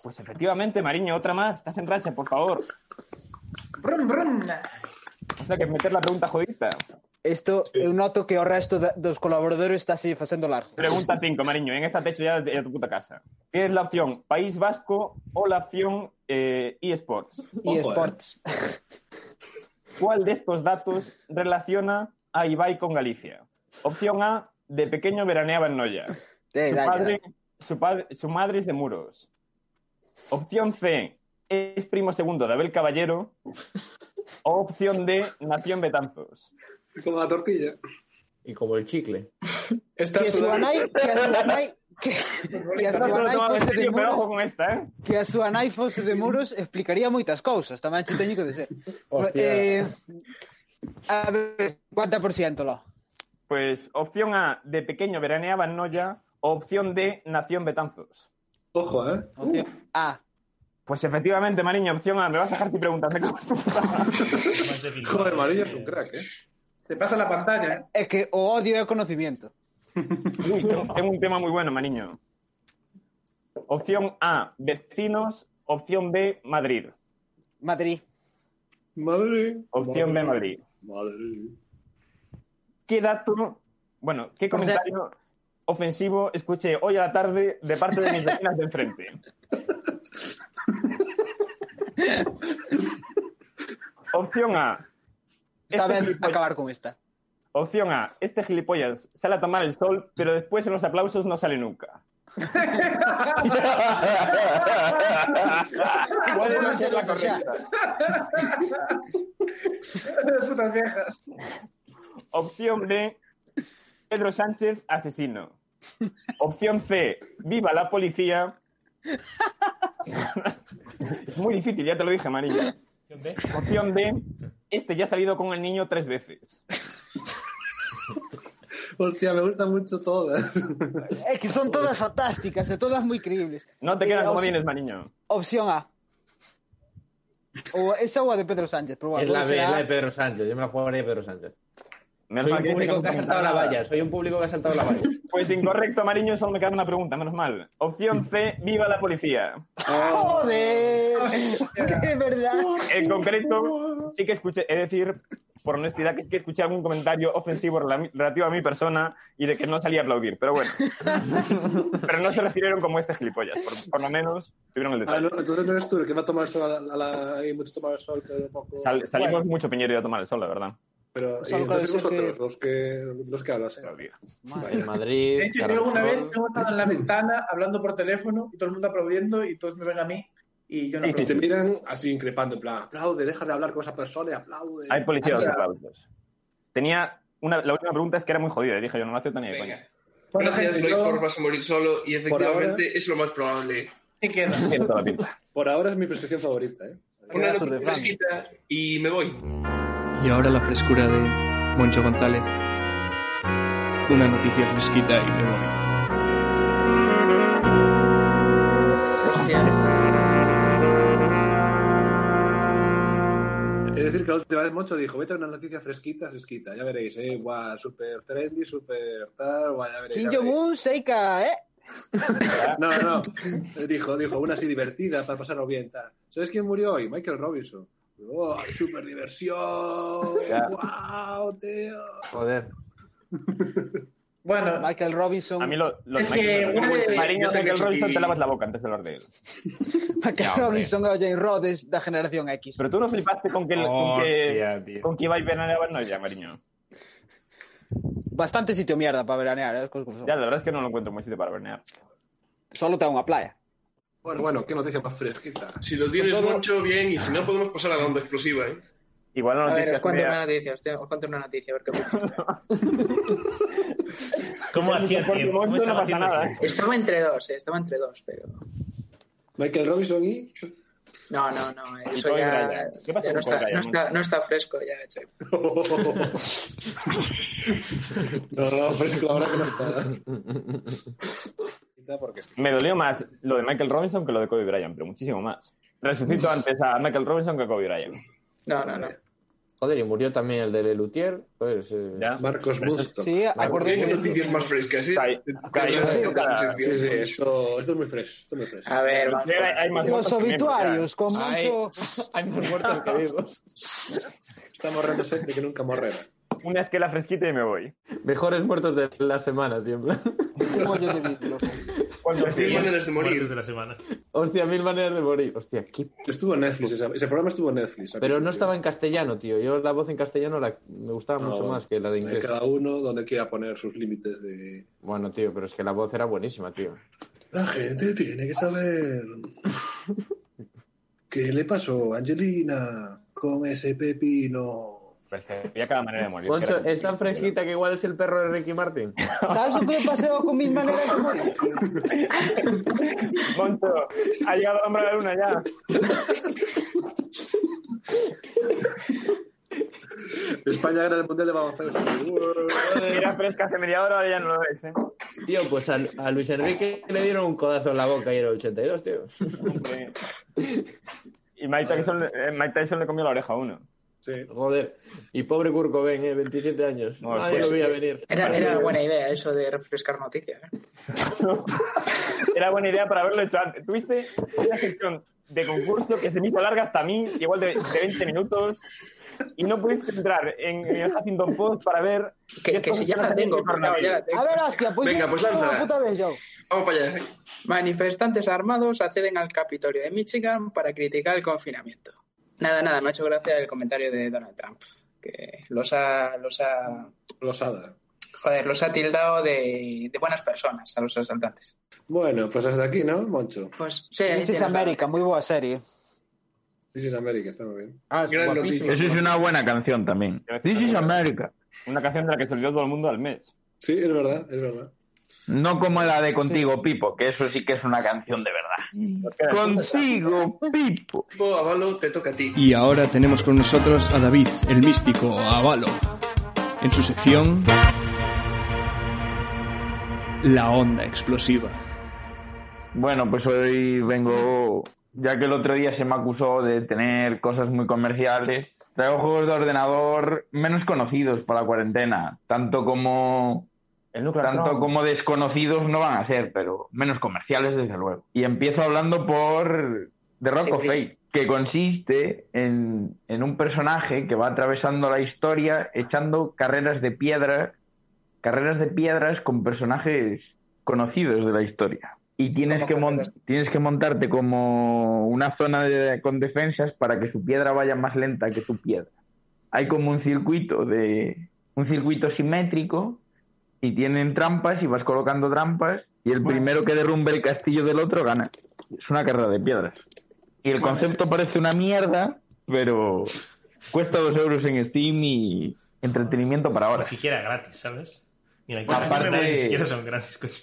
S5: Pues efectivamente, Mariño, otra más estás en racha, por favor.
S4: Brum, brum.
S5: O sea que meter la pregunta jodita.
S6: Isto eu noto que o resto da, dos colaboradores está así facendo largo.
S5: Pregunta 5, Mariño, en esta techo ya de, tu puta casa. Que é a opción País Vasco ou a opción eh, eSports?
S3: eSports.
S6: Eh.
S5: ¿Cuál de estos datos relaciona a Ibai con Galicia? Opción A, de pequeño veraneaba en Noya. Su, padre, su, padre- su madre es de Muros. Opción C, es primo segundo de Abel Caballero. O opción D, nació en Betanzos.
S3: Como la tortilla.
S1: Y como el chicle.
S3: Esta
S6: Que nai, que a súa nai de muros,
S5: con esta, ¿eh?
S6: que a súa nai fose de muros explicaría moitas cousas, tamén che teño que dizer.
S1: Hostia.
S6: Eh, a ver, 50% lo.
S5: Pues opción A, de pequeño veraneaba en Noya, o opción D, nació en Betanzos.
S3: Ojo, ¿eh?
S6: Opción A.
S5: Pues efectivamente, Mariño, opción A, me vas a dejar tu pregunta. me cago en tu puta madre.
S3: Joder, Marillo es un crack, ¿eh?
S4: Te pasa la pantalla, ¿eh?
S6: É que o odio o conocimiento.
S5: Uy, tengo, un tema muy bueno, Mariño. Opción A, vecinos. Opción B, Madrid.
S6: Madrid.
S3: Madrid.
S5: Opción B, Madrid.
S3: Madrid.
S5: ¿Qué dato, bueno, qué
S6: ¿Cómo se-
S5: comentario ofensivo escuché hoy a la tarde de parte de mis vecinas de enfrente? Opción A.
S6: Está
S5: Este
S6: ben
S5: gilipollas-
S6: acabar con esta.
S5: Opción A. Este gilipollas sale a tomar el sol, pero después en los aplausos no sale nunca. No ser la correcta.
S4: Putas viejas.
S5: Opción B. Pedro Sánchez, asesino. Opción C. Viva la policía. es muy difícil, ya te lo dije, Marilla. Opción D. Este ya ha salido con el niño tres veces.
S3: Hostia, me gustan mucho todas.
S6: É que son todas fantásticas e todas moi creíbles.
S5: No te quedan
S6: Eh,
S5: como vienes, Mariño.
S6: Opción A. O esa ou a de Pedro Sánchez, pero bueno,
S1: Es la B, es la de Pedro Sánchez. Yo me la jugaría de Pedro Sánchez.
S5: Menos
S1: Soy un público que ha saltado la valla. Soy un público que ha saltado la valla.
S5: Pues incorrecto, Mariño, solo me queda una pregunta, menos mal. Opción C, viva la policía.
S6: ¡Joder! ¡Qué verdad!
S5: En concreto, sí que escuché, es decir, por honestidad, que, que escuché algún comentario ofensivo rela- relativo a mi persona y de que no salía a aplaudir, pero bueno. pero no se refirieron como este gilipollas, por, por lo menos tuvieron el
S3: Ah,
S5: detalle.
S3: no, entonces no eres tú el que va a tomar el sol a la, a la- hay mucho tomar el sol, pero poco.
S5: Sal- salimos
S3: Bueno,
S5: mucho Piñero y a tomar el sol, la verdad.
S3: pero y
S6: Solo
S3: entonces vosotros,
S6: que-
S3: los que los que hablas, ¿eh?
S1: En Madrid.
S4: De hecho, yo alguna vez me he estado en la ventana hablando por teléfono y todo el mundo aplaudiendo y todos me ven a mí y yo no
S3: Y te miran así increpando, en plan, aplaude, deja de hablar con esa persona y aplaude.
S5: Hay policía de aplausos. Tenía una, la última pregunta es que era muy jodida, dije yo, no me tan ni de coña.
S9: Gracias,
S4: yo-
S9: por vas a morir solo y efectivamente es lo más probable.
S4: ¿Qué queda?
S5: Tiene toda la pinta.
S3: Por ahora es mi prescripción favorita, ¿eh?
S9: Una
S6: de
S9: fresquita y me voy.
S2: Y ahora la frescura de Moncho González. Una noticia fresquita y me voy.
S3: Es decir, que la última vez Moncho dijo, vete a una noticia fresquita, fresquita. Ya veréis, ¿eh? Guau, súper trendy, súper tal, guau, ya veréis.
S6: Kim
S3: ya veréis.
S6: Jong-un, Seika, ¿eh?
S3: No, no. Dijo, dijo, una así divertida para pasarlo bien. Tal. ¿Sabes quién murió hoy? Michael Robinson. ¡Oh, súper diversión! ¡Wow, tío!
S1: Joder.
S4: Bueno,
S6: Michael Robinson.
S5: A mí lo, los
S4: Es que una de-
S5: Mariño, Michael Robinson te lavas la boca antes de hablar de él.
S6: Michael. Robinson o Jane Rhodes da generación X.
S5: Pero tú no flipaste con que, con que,
S1: tío.
S5: con que iba a veranear no ya, Mariño.
S6: Bastante sitio mierda para veranear, ¿eh?
S5: Ya, la verdad es que no lo encuentro muy sitio para veranear.
S6: Solo ten unha playa.
S3: Bueno, bueno, qué noticia más fresquita.
S9: Si lo tienes
S6: Todo-
S9: mucho, bien, y si no, podemos pasar a la onda explosiva, ¿eh?
S5: Igual no
S8: A ver, os cuento una noticia, os, cuento una noticia, a ver qué.
S13: ¿Cómo hacía tiempo? ¿Cómo
S5: no
S13: estaba
S5: pasa nada,
S13: tiempo?
S8: Estaba entre dos, eh, estaba entre dos, pero...
S3: Michael Robinson y...
S8: No, no, no, eso ya.
S5: ¿Qué pasa
S8: ya no, está, no, está, no está fresco ya, hecho.
S3: no, no, fresco, verdad que no está. Porque
S5: Me dolió más lo de Michael Robinson que lo de Kobe Bryant, pero muchísimo más. Resucito antes a Michael Robinson que a Kobe Bryant.
S8: No, no, no.
S1: Joder, y murió también el de Lelutier. Pues, eh,
S5: Ya.
S3: Marcos Musto.
S6: Sí, acordé
S9: Tiene
S6: que...
S9: noticias más frescas, ¿eh?
S5: Cada-
S3: Sí, sí, esto, esto es muy fresh. Esto es muy fresh.
S8: A ver.
S5: Hay, hay más
S6: Los obituarios, con
S1: Hay,
S6: mucho...
S1: hay más muertos que vivos.
S3: Estamos morrendo gente que nunca morrera.
S5: ya. Una esquela fresquita y me voy.
S1: Mejores muertos de la semana, tío.
S6: un mollo de vidro,
S5: ¿Cuántos
S9: Mil maneras de morir.
S13: De la semana.
S1: Hostia, mil maneras de morir. Hostia, qué...
S3: Estuvo en Netflix, esa- ese programa estuvo en Netflix.
S1: Pero no estaba en castellano, tío. Yo la voz en castellano la... me gustaba
S3: No,
S1: mucho más que la de inglés.
S3: Cada uno donde quiera poner sus límites de...
S1: Bueno, tío, pero es que la voz era buenísima, tío.
S3: La gente tiene que saber qué le pasó a Angelina con ese pepino.
S5: Percibía cada manera de morir.
S1: Moncho,
S5: Era-
S1: es tan fresquita que igual es el perro de Ricky Martin.
S6: ¿Sabes me paseo con mis maneras de morir?
S5: Moncho, ha llegado el hombre a la luna ya.
S3: España gana el mundial de baloncesto.
S5: Era fresca hace media hora, ahora ya no lo es, ¿eh?
S1: Tío, pues a, a Luis Enrique le dieron un codazo en la boca y el 82, tío.
S5: Hombre. Y Mike Tyson, eh, Mike Tyson le comió la oreja a uno.
S1: Sí. Joder. Y pobre Kurt Cobain, ¿eh? 27 años.
S5: No, pues,
S1: lo veía venir.
S8: Era, era buena idea eso de refrescar noticias. ¿eh?
S5: Era buena idea para haberlo hecho antes. Tuviste una sección de concurso que se me hizo larga hasta a mí, igual de, de 20 minutos, y no pudiste entrar en, en el Huffington Post para ver...
S8: Que, que si ya la tengo, pues, no, ya la tengo.
S6: A ver, hostia, pues
S9: Venga, pues lánzala.
S6: puta vez yo.
S9: Vamos para allá.
S8: Manifestantes armados acceden al Capitolio de Michigan para criticar el confinamiento. Nada, nada, me ha hecho gracia el comentario de Donald Trump, que los ha, los ha,
S3: Los Hada.
S8: joder, los ha tildado de, de buenas personas a los asaltantes.
S3: Bueno, pues hasta aquí, ¿no, Moncho?
S8: Pues sí,
S6: This is America, muy buena serie.
S3: This is America, está muy bien.
S1: Ah, es
S9: Gran
S12: es una buena canción también. This is America.
S5: Una canción de la que se olvidó todo el mundo al mes.
S3: Sí, es verdad, es verdad.
S12: No como la de Contigo, Pipo, que eso sí que es una canción de verdad. Consigo, Pipo.
S9: Bo, Avalo, te toca a ti.
S11: Y ahora tenemos con nosotros a David, el místico Avalo, en su sección La onda explosiva.
S12: Bueno, pues hoy vengo, ya que el otro día se me acusó de tener cosas muy comerciales, traigo juegos de ordenador menos conocidos para la cuarentena, tanto como
S5: El
S12: tanto como desconocidos no van a ser, pero menos comerciales desde luego. Y empiezo hablando por The Rock of
S8: Sí.
S12: Fate, que consiste en, en un personaje que va atravesando la historia echando carreras de piedra, carreras de piedras con personajes conocidos de la historia. Y tienes
S8: ¿Cómo
S12: que, mon- tienes que montarte como una zona de- con defensas para que su piedra vaya más lenta que tu piedra. Hay como un circuito de un circuito simétrico y tienen trampas y vas colocando trampas y el primero que derrumbe el castillo del otro gana. Es una carrera de piedras. Y el concepto parece una mierda, pero cuesta dos euros en Steam y entretenimiento para ahora.
S13: Ni siquiera gratis, ¿sabes? Mira, aquí
S12: Aparte-
S13: ni siquiera son gratis, coño.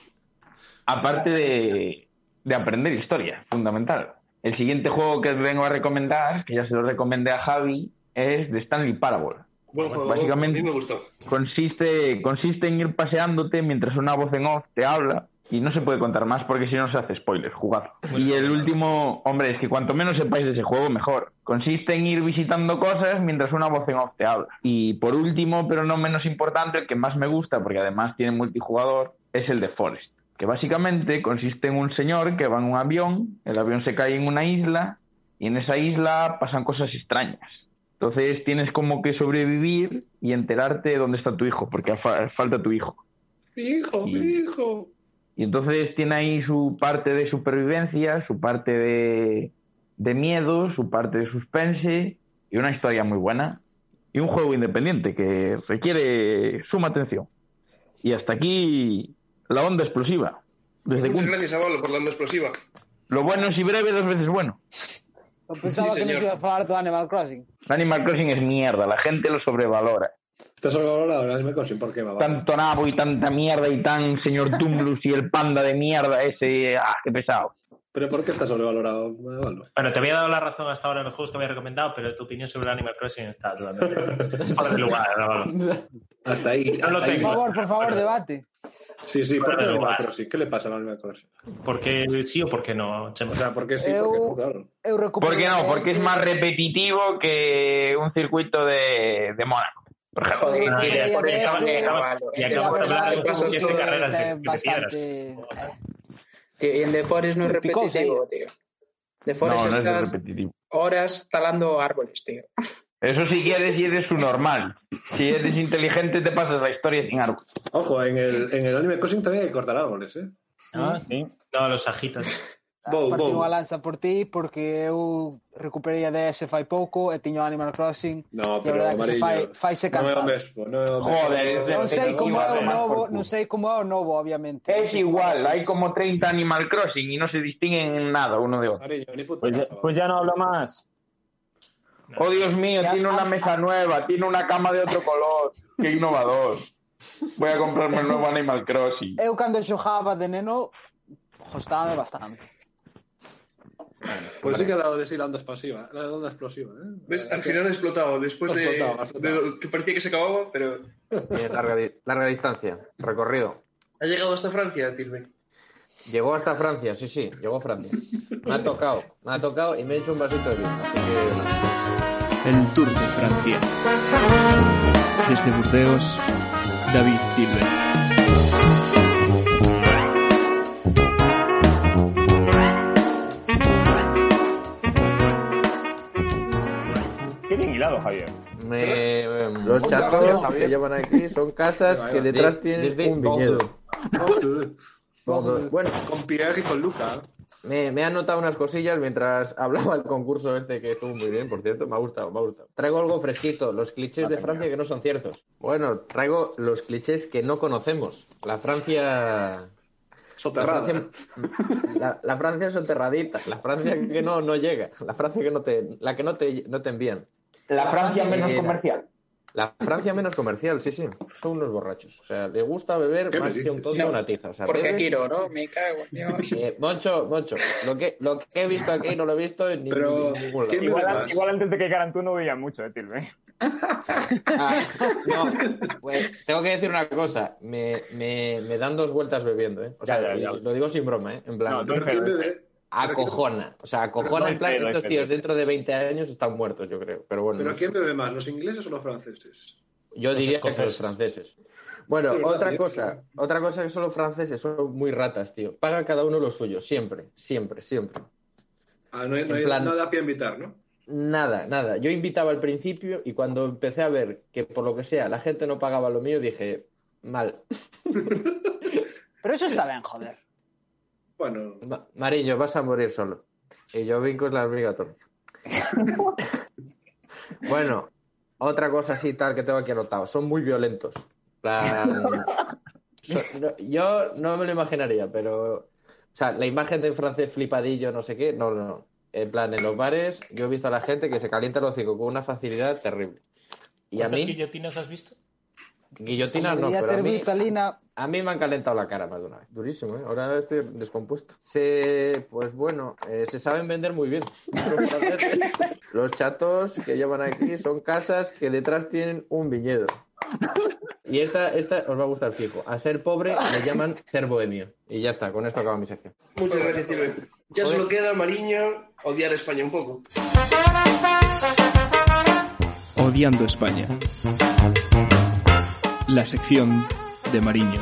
S12: Aparte de, de aprender historia, fundamental. El siguiente juego que vengo a recomendar, que ya se lo recomendé a Javi, es de Stanley Parable.
S9: Juego,
S12: Básicamente-
S9: a mí me gustó.
S12: Consiste, consiste en ir paseándote mientras una voz en off te habla y no se puede contar más porque si no se hace spoiler, jugadlo. Y el último, hombre, es que cuanto menos sepáis de ese juego, mejor. Consiste en ir visitando cosas mientras una voz en off te habla. Y por último, pero no menos importante, el que más me gusta, porque además tiene multijugador, es el de Forest. Que básicamente consiste en un señor que va en un avión, el avión se cae en una isla y en esa isla pasan cosas extrañas. Entonces tienes como que sobrevivir y enterarte de dónde está tu hijo, porque fa- falta tu hijo.
S3: Mi hijo,
S12: Sí.
S3: mi hijo.
S12: Y entonces tiene ahí su parte de supervivencia, su parte de, de miedo, su parte de suspense y una historia muy buena. Y un juego independiente que requiere suma atención. Y hasta aquí la onda explosiva. Desde
S9: Muchas gracias, Avalo, por la onda explosiva.
S12: Lo bueno es y breve, dos veces bueno.
S6: Pensaba
S9: Sí,
S6: que nos iba a falar do Animal Crossing.
S12: Animal Crossing es mierda, la gente lo sobrevalora.
S3: Estás sobrevalorado, me consigo por qué, va.
S12: Tanto nabo y tanta mierda y tan señor Tumblus y el panda de mierda ese, ah, qué pesado.
S3: ¿Pero por qué está sobrevalorado, Valo?
S13: Bueno, te había dado la razón hasta ahora en los juegos que había recomendado, pero tu opinión sobre el Animal Crossing está totalmente fuera de lugar. ¿no?
S3: Hasta ahí. Hasta ahí.
S13: tengo.
S6: Por favor, por favor, debate.
S3: Sí, sí, ¿por qué
S13: lugar.
S3: Crossing? ¿Qué le pasa al Animal Crossing?
S13: Porque sí o porque no, Chema?
S3: O sea, ¿por qué sí? Porque, claro.
S6: Recupero
S12: ¿Por qué no? Porque es más repetitivo que un circuito de, de Mónaco. Por ejemplo.
S8: Joder, y
S13: y
S8: de
S13: hablar de carreras de, de piedras.
S8: Tío, y en The Forest no es repetitivo, tío. The Forest
S12: No, no es
S8: estás horas talando árboles, tío.
S12: Eso si quieres y eres su normal. Si eres inteligente te pasas la historia sin árbol.
S3: Ojo, en el, en el Animal Crossing también hay que cortar árboles, ¿eh?
S5: Ah, sí.
S13: No, los agitas.
S3: Bow,
S6: Partiu unha lanza por ti porque eu recuperei a DS fai pouco e tiño Animal Crossing
S3: No,
S6: e a
S3: pero
S6: verdade que se fai,
S3: amarillo.
S6: faise
S3: No é o
S6: cansado.
S3: mesmo, no é o mesmo.
S12: Joder, es
S6: Non sei como é o novo, non sei como é o novo, obviamente.
S12: Es igual, hay como 30 Animal Crossing y no se distinguen en nada uno de
S3: puta
S5: Pues ya, pues ya no hablo más.
S12: Oh, Dios mío, tiene una mesa nueva, tiene una cama de otro color. Qué innovador. Voy a comprarme el nuevo Animal Crossing.
S6: Eu cando xogaba de neno, gostábame bastante.
S3: Pues sí que ha dado de sí la onda explosiva. La onda explosiva, ¿eh?
S9: ¿Ves? Al final ha explotado, después de,
S3: explotado, ha explotado.
S9: de- que parecía que se acababa, pero
S1: Bien, larga, di- larga distancia, recorrido.
S9: ha llegado hasta Francia, Tilbe.
S1: Llegó hasta Francia, sí, sí, llegó a Francia. Me ha tocado, me ha tocado y me he hecho un vasito de vino. Así que
S11: El Tour de Francia. Desde Burdeos, David Tilbe.
S5: Qué bien hilado, Javier.
S1: me, em,
S5: Los chatos
S1: chatos
S5: que
S1: llevan aquí son casas que detrás tienen un viñedo. Bueno,
S3: con Pierre y con Luca.
S1: Me, me han notado unas cosillas mientras hablaba el concurso este que estuvo muy bien, por cierto. Me ha gustado, me ha gustado. Traigo algo fresquito, los clichés de Francia que no son ciertos. Bueno, traigo los clichés que no conocemos. La Francia.
S3: Soterrada.
S1: La Francia, la, la Francia soterradita, la Francia que no, no llega, la Francia que no te, la que no te, no te envían.
S12: La Francia menos comercial.
S1: La Francia menos comercial, sí, sí. Son unos borrachos. O sea, le gusta beber
S8: ¿Qué me
S1: más que un tonto una tiza. O sea,
S8: Porque
S1: bebe-
S8: quiero, ¿no? Me cago en Dios.
S1: Eh, Moncho, Moncho, lo que, lo que he visto aquí no lo he visto en ningún,
S5: Pero,
S1: en ningún lado.
S5: Igual, an- igual antes de que llegaran tú no veía mucho, eh, Tilbe.
S1: Ah, no, pues, tengo que decir una cosa. Me, me, me dan dos vueltas bebiendo, ¿eh? O sea,
S5: Ya, ya, ya.
S1: y lo digo sin broma, ¿eh? En plan,
S5: No.
S1: Acojona. O sea, acojona en plan, estos tíos dentro de 20 años están muertos, yo creo. Pero bueno,
S3: ¿Pero
S1: no
S3: quién bebe más, los ingleses o los franceses?
S1: yo
S3: Los
S1: diría que los franceses. Bueno,
S3: Sí,
S1: otra cosa, otra cosa que son los franceses, son muy ratas, tío. Paga cada uno lo suyo, siempre, siempre, siempre.
S3: Ah, no, hay- hay-
S1: plan-
S3: no da pie a invitar, ¿no?
S1: Nada, nada. Yo invitaba al principio y cuando empecé a ver que por lo que sea la gente no pagaba lo mío, dije, mal.
S6: Pero eso está ben, joder.
S3: Bueno,
S1: Ma- Mariño, vas a morir solo. Y yo vinco es la hormiga atómica. bueno, otra cosa así tal que tengo aquí anotado. Son muy violentos. Plan- so- no- yo no me lo imaginaría, pero... O sea, la imagen de francés flipadillo, no sé qué, no, no, no. En plan, en los bares, yo he visto a la gente que se calienta el hocico con una facilidad terrible. Y a
S13: ¿Cuántas
S1: mí,
S13: guillotinas has visto?
S1: Guillotinas no, pero a mí,
S6: Vitalina.
S1: a mí me han calentado la cara más de una vez. Durísimo, ¿eh? Ahora estoy descompuesto. Se, pues bueno, eh, se saben vender muy bien. Los chatos que llevan aquí son casas que detrás tienen un viñedo. Y esta, esta os va a gustar fijo. A ser pobre le llaman ser bohemio. Y ya está, con esto acaba mi sección.
S9: Muchas gracias, Tilbe. Ya solo queda, Mariño, odiar España un poco.
S11: Odiando España. la sección de Mariño.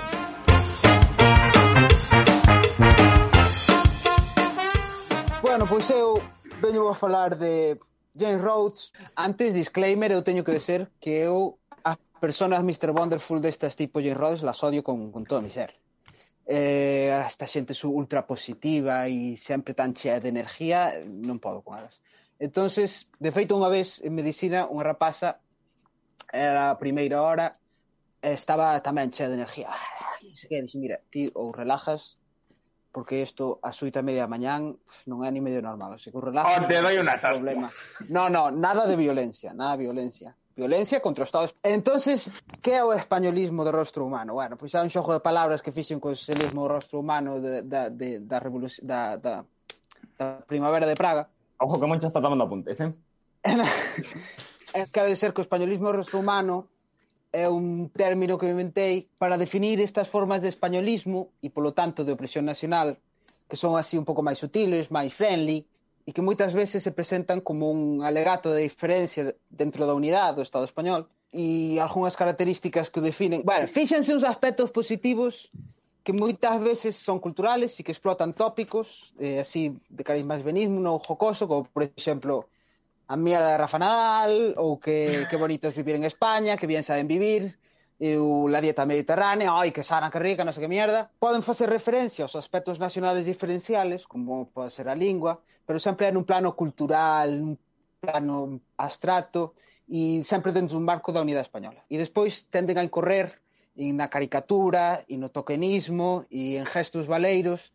S6: Bueno, pois eu veño a falar de James Rhodes. Antes, disclaimer, eu teño que dizer que eu as personas Mr. Wonderful destas tipo James Rhodes las odio con, con todo mi ser. Eh, esta xente su ultra positiva e sempre tan chea de energía, non podo con elas. Entonces, de feito, unha vez en medicina, unha rapaza era a primeira hora estaba tamén chea de energía. Ai, se que dixen, mira, ti ou relajas porque isto a súita media mañán non é ni medio normal. Se que o relaxo...
S12: Oh, te
S6: doi unha problema. No, no, nada de violencia, nada de violencia. Violencia contra o Estado... Entonces, que é o españolismo do rostro humano? Bueno, pois é un xogo de palabras que fixen co socialismo do rostro humano de, da, de, da, revolución, da, da, da primavera de Praga.
S5: Ojo, que Moncho está tomando apuntes, eh?
S6: Quero dizer que o españolismo do rostro humano é un término que me inventei para definir estas formas de españolismo e, polo tanto, de opresión nacional, que son así un pouco máis sutiles, máis friendly, e que moitas veces se presentan como un alegato de diferencia dentro da unidade do Estado español e algunhas características que o definen. Bueno, fíxense uns aspectos positivos que moitas veces son culturales e que explotan tópicos, eh, así de cariz máis benigno ou jocoso, como por exemplo a mierda de Rafa Nadal ou que, que bonito é vivir en España, que bien saben vivir, e o la dieta mediterránea, ai, que sana, que rica, non sei que mierda. Poden facer referencia aos aspectos nacionales diferenciales, como pode ser a lingua, pero sempre en un plano cultural, un plano abstrato, e sempre dentro dun marco da unidade española. E despois tenden a incorrer na caricatura, e no tokenismo, e en gestos valeiros,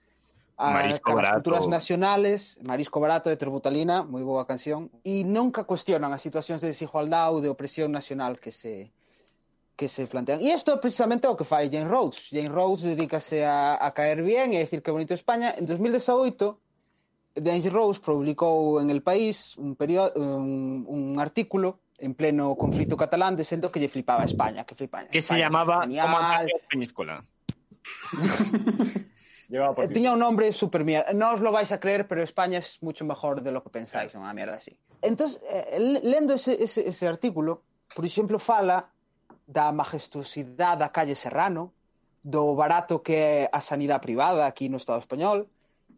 S6: Ah,
S5: marisco barato.
S6: culturas nacionales, Marisco Barato de Terbutalina, moi boa canción, e nunca cuestionan as situacións de desigualdade ou de opresión nacional que se que se plantean. E isto é precisamente o que fai Jane Rhodes. Jane Rhodes dedícase a, a caer bien e a decir que bonito España. En 2018, Jane Rhodes publicou en El País un, periódico, un, un artículo en pleno conflito catalán dicendo que lle flipaba a España, que flipaba.
S5: Que
S6: España,
S5: se
S6: llamaba
S5: Como Peñíscola. Llevaba por
S6: Eh, Tiña un nombre super mierda. No os lo vais a creer, pero España es mucho mejor de lo que pensáis, unha mierda así. Entonces, eh, lendo ese, ese, ese artículo, por exemplo, fala da majestuosidade da calle Serrano, do barato que é a sanidade privada aquí no Estado español,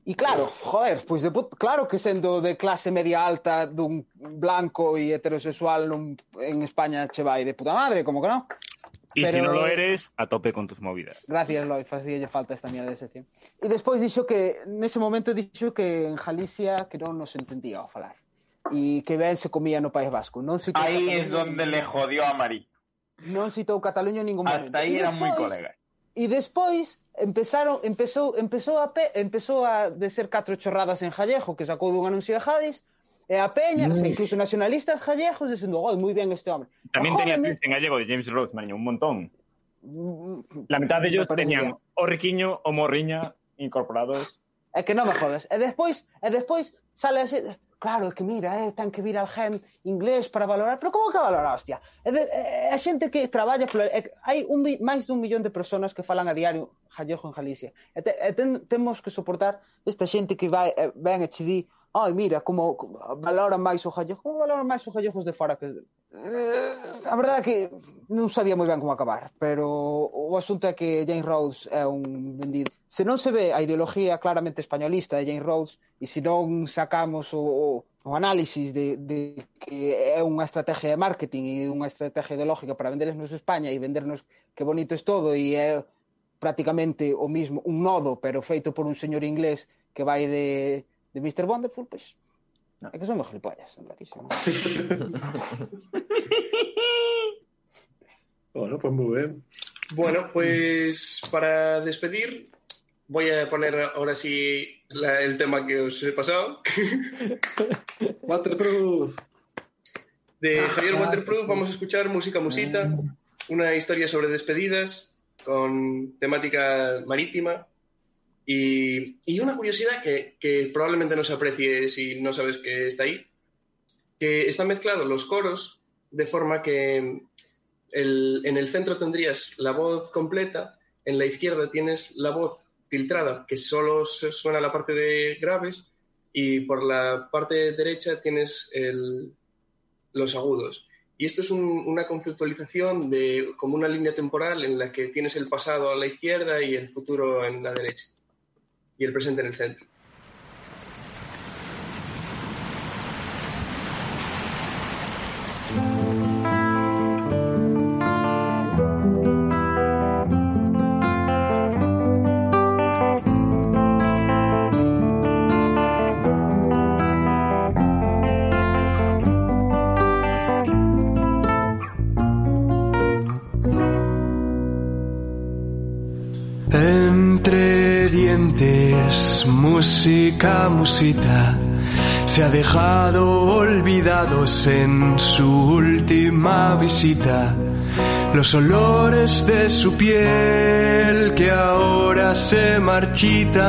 S6: E claro, joder, pois de put... claro que sendo de clase media alta dun blanco e heterosexual nun... en España che vai de puta madre, como que non?
S5: Y si
S6: Pero-
S5: no lo eres, a tope con tus movidas.
S6: Gracias, Loi, facía falta esta mierda de sección. E despois dixo que, nese momento dixo que en Galicia que non nos entendía ao falar. E que ben se comía no País Vasco. Non citou
S12: Ahí es
S6: Cataluña
S12: donde
S6: en-
S12: le jodió a Mari.
S6: Non citou Cataluña en ningún momento.
S12: Hasta ahí
S6: E
S12: eran muy
S6: despois-
S12: colegas.
S6: E despois empezaron, empezou, empezou a pe, empezou a deser catro chorradas en Jallejo que sacou dun anuncio de Jadis E a peña,
S5: Uf. Mm.
S6: incluso nacionalistas gallegos, dicendo, oh, moi ben este hombre. Tamén
S5: tenía films en gallego de James Rhodes, maño, un montón. Mm, La mitad de ellos tenían
S6: bien.
S5: o riquiño o morriña incorporados.
S6: É que non me jodas. Eh, e despois, e eh, despois sale así, claro, que mira, eh, ten que vir al gen inglés para valorar, pero como que valorar, hostia? É, de, é, a xente que traballa, polo, é, hai un, máis dun millón de persoas que falan a diario gallego en Galicia. E, te, e ten, temos que soportar esta xente que vai, e, ven e che di, ai, mira, como, como valoran máis o gallego, como valoran máis os gallegos de fora que... Eh, a verdade é que non sabía moi ben como acabar, pero o asunto é que Jane Rhodes é un vendido. Se non se ve a ideoloxía claramente españolista de Jane Rhodes e se non sacamos o, o, o análisis de, de que é unha estrategia de marketing e unha estrategia ideológica para vendernos España e vendernos que bonito é todo e é prácticamente o mismo, un nodo, pero feito por un señor inglés que vai de de Mr. Wonderful, pois no, é que son gilipollas, clarísimo.
S3: Bueno, pues muy bien.
S9: Bueno, pues para despedir, voy a poner ahora sí la- el tema que os he pasado.
S3: Waterproof.
S9: De Javier Waterproof vamos a escuchar Música Musita, una historia sobre despedidas con temática marítima y, una curiosidad que, probablemente no se aprecie si no sabes que está ahí, que están mezclados los coros de forma que en el centro tendrías la voz completa, en la izquierda tienes la voz filtrada, que solo se- suena la parte de graves, y por la parte derecha tienes los agudos. Y esto es un- una conceptualización de como una línea temporal en la que tienes el pasado a la izquierda y el futuro en la derecha, y el presente en el centro.
S14: Música, musita, se ha dejado olvidados en su última visita. Los olores de su piel que ahora se marchitan.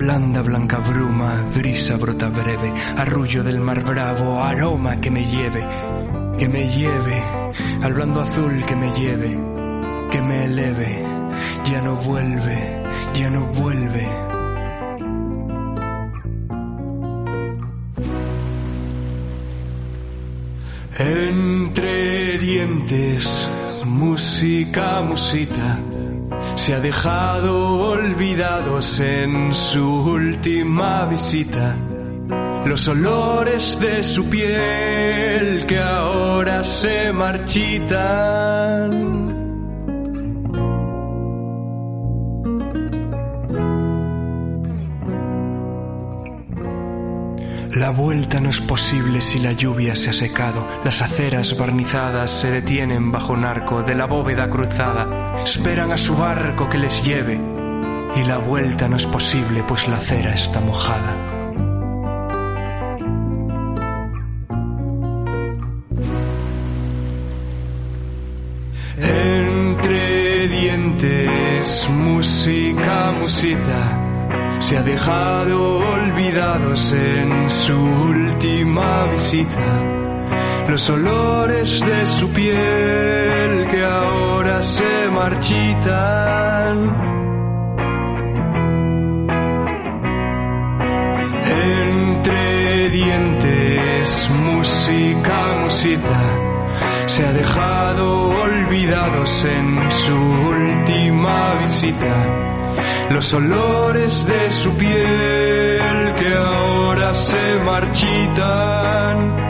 S14: Blanda, blanca bruma, brisa brota breve, arrullo del mar bravo, aroma que me lleve, que me lleve, al blando azul que me lleve, que me eleve, ya no vuelve, ya no vuelve. Entre dientes, música, musita, se ha dejado olvidados en su última visita. Los olores de su piel que ahora se marchitan. La vuelta no es posible si la lluvia se ha secado. Las aceras barnizadas se detienen bajo un arco de la bóveda cruzada. Esperan a su barco que les lleve. Y la vuelta no es posible pues la acera está mojada. Dientes, música, musita, se ha dejado olvidados en su última visita. Los olores de su piel que ahora se marchitan. Entre dientes, música, musita se ha dejado olvidados en su última visita. Los olores de su piel que ahora se marchitan.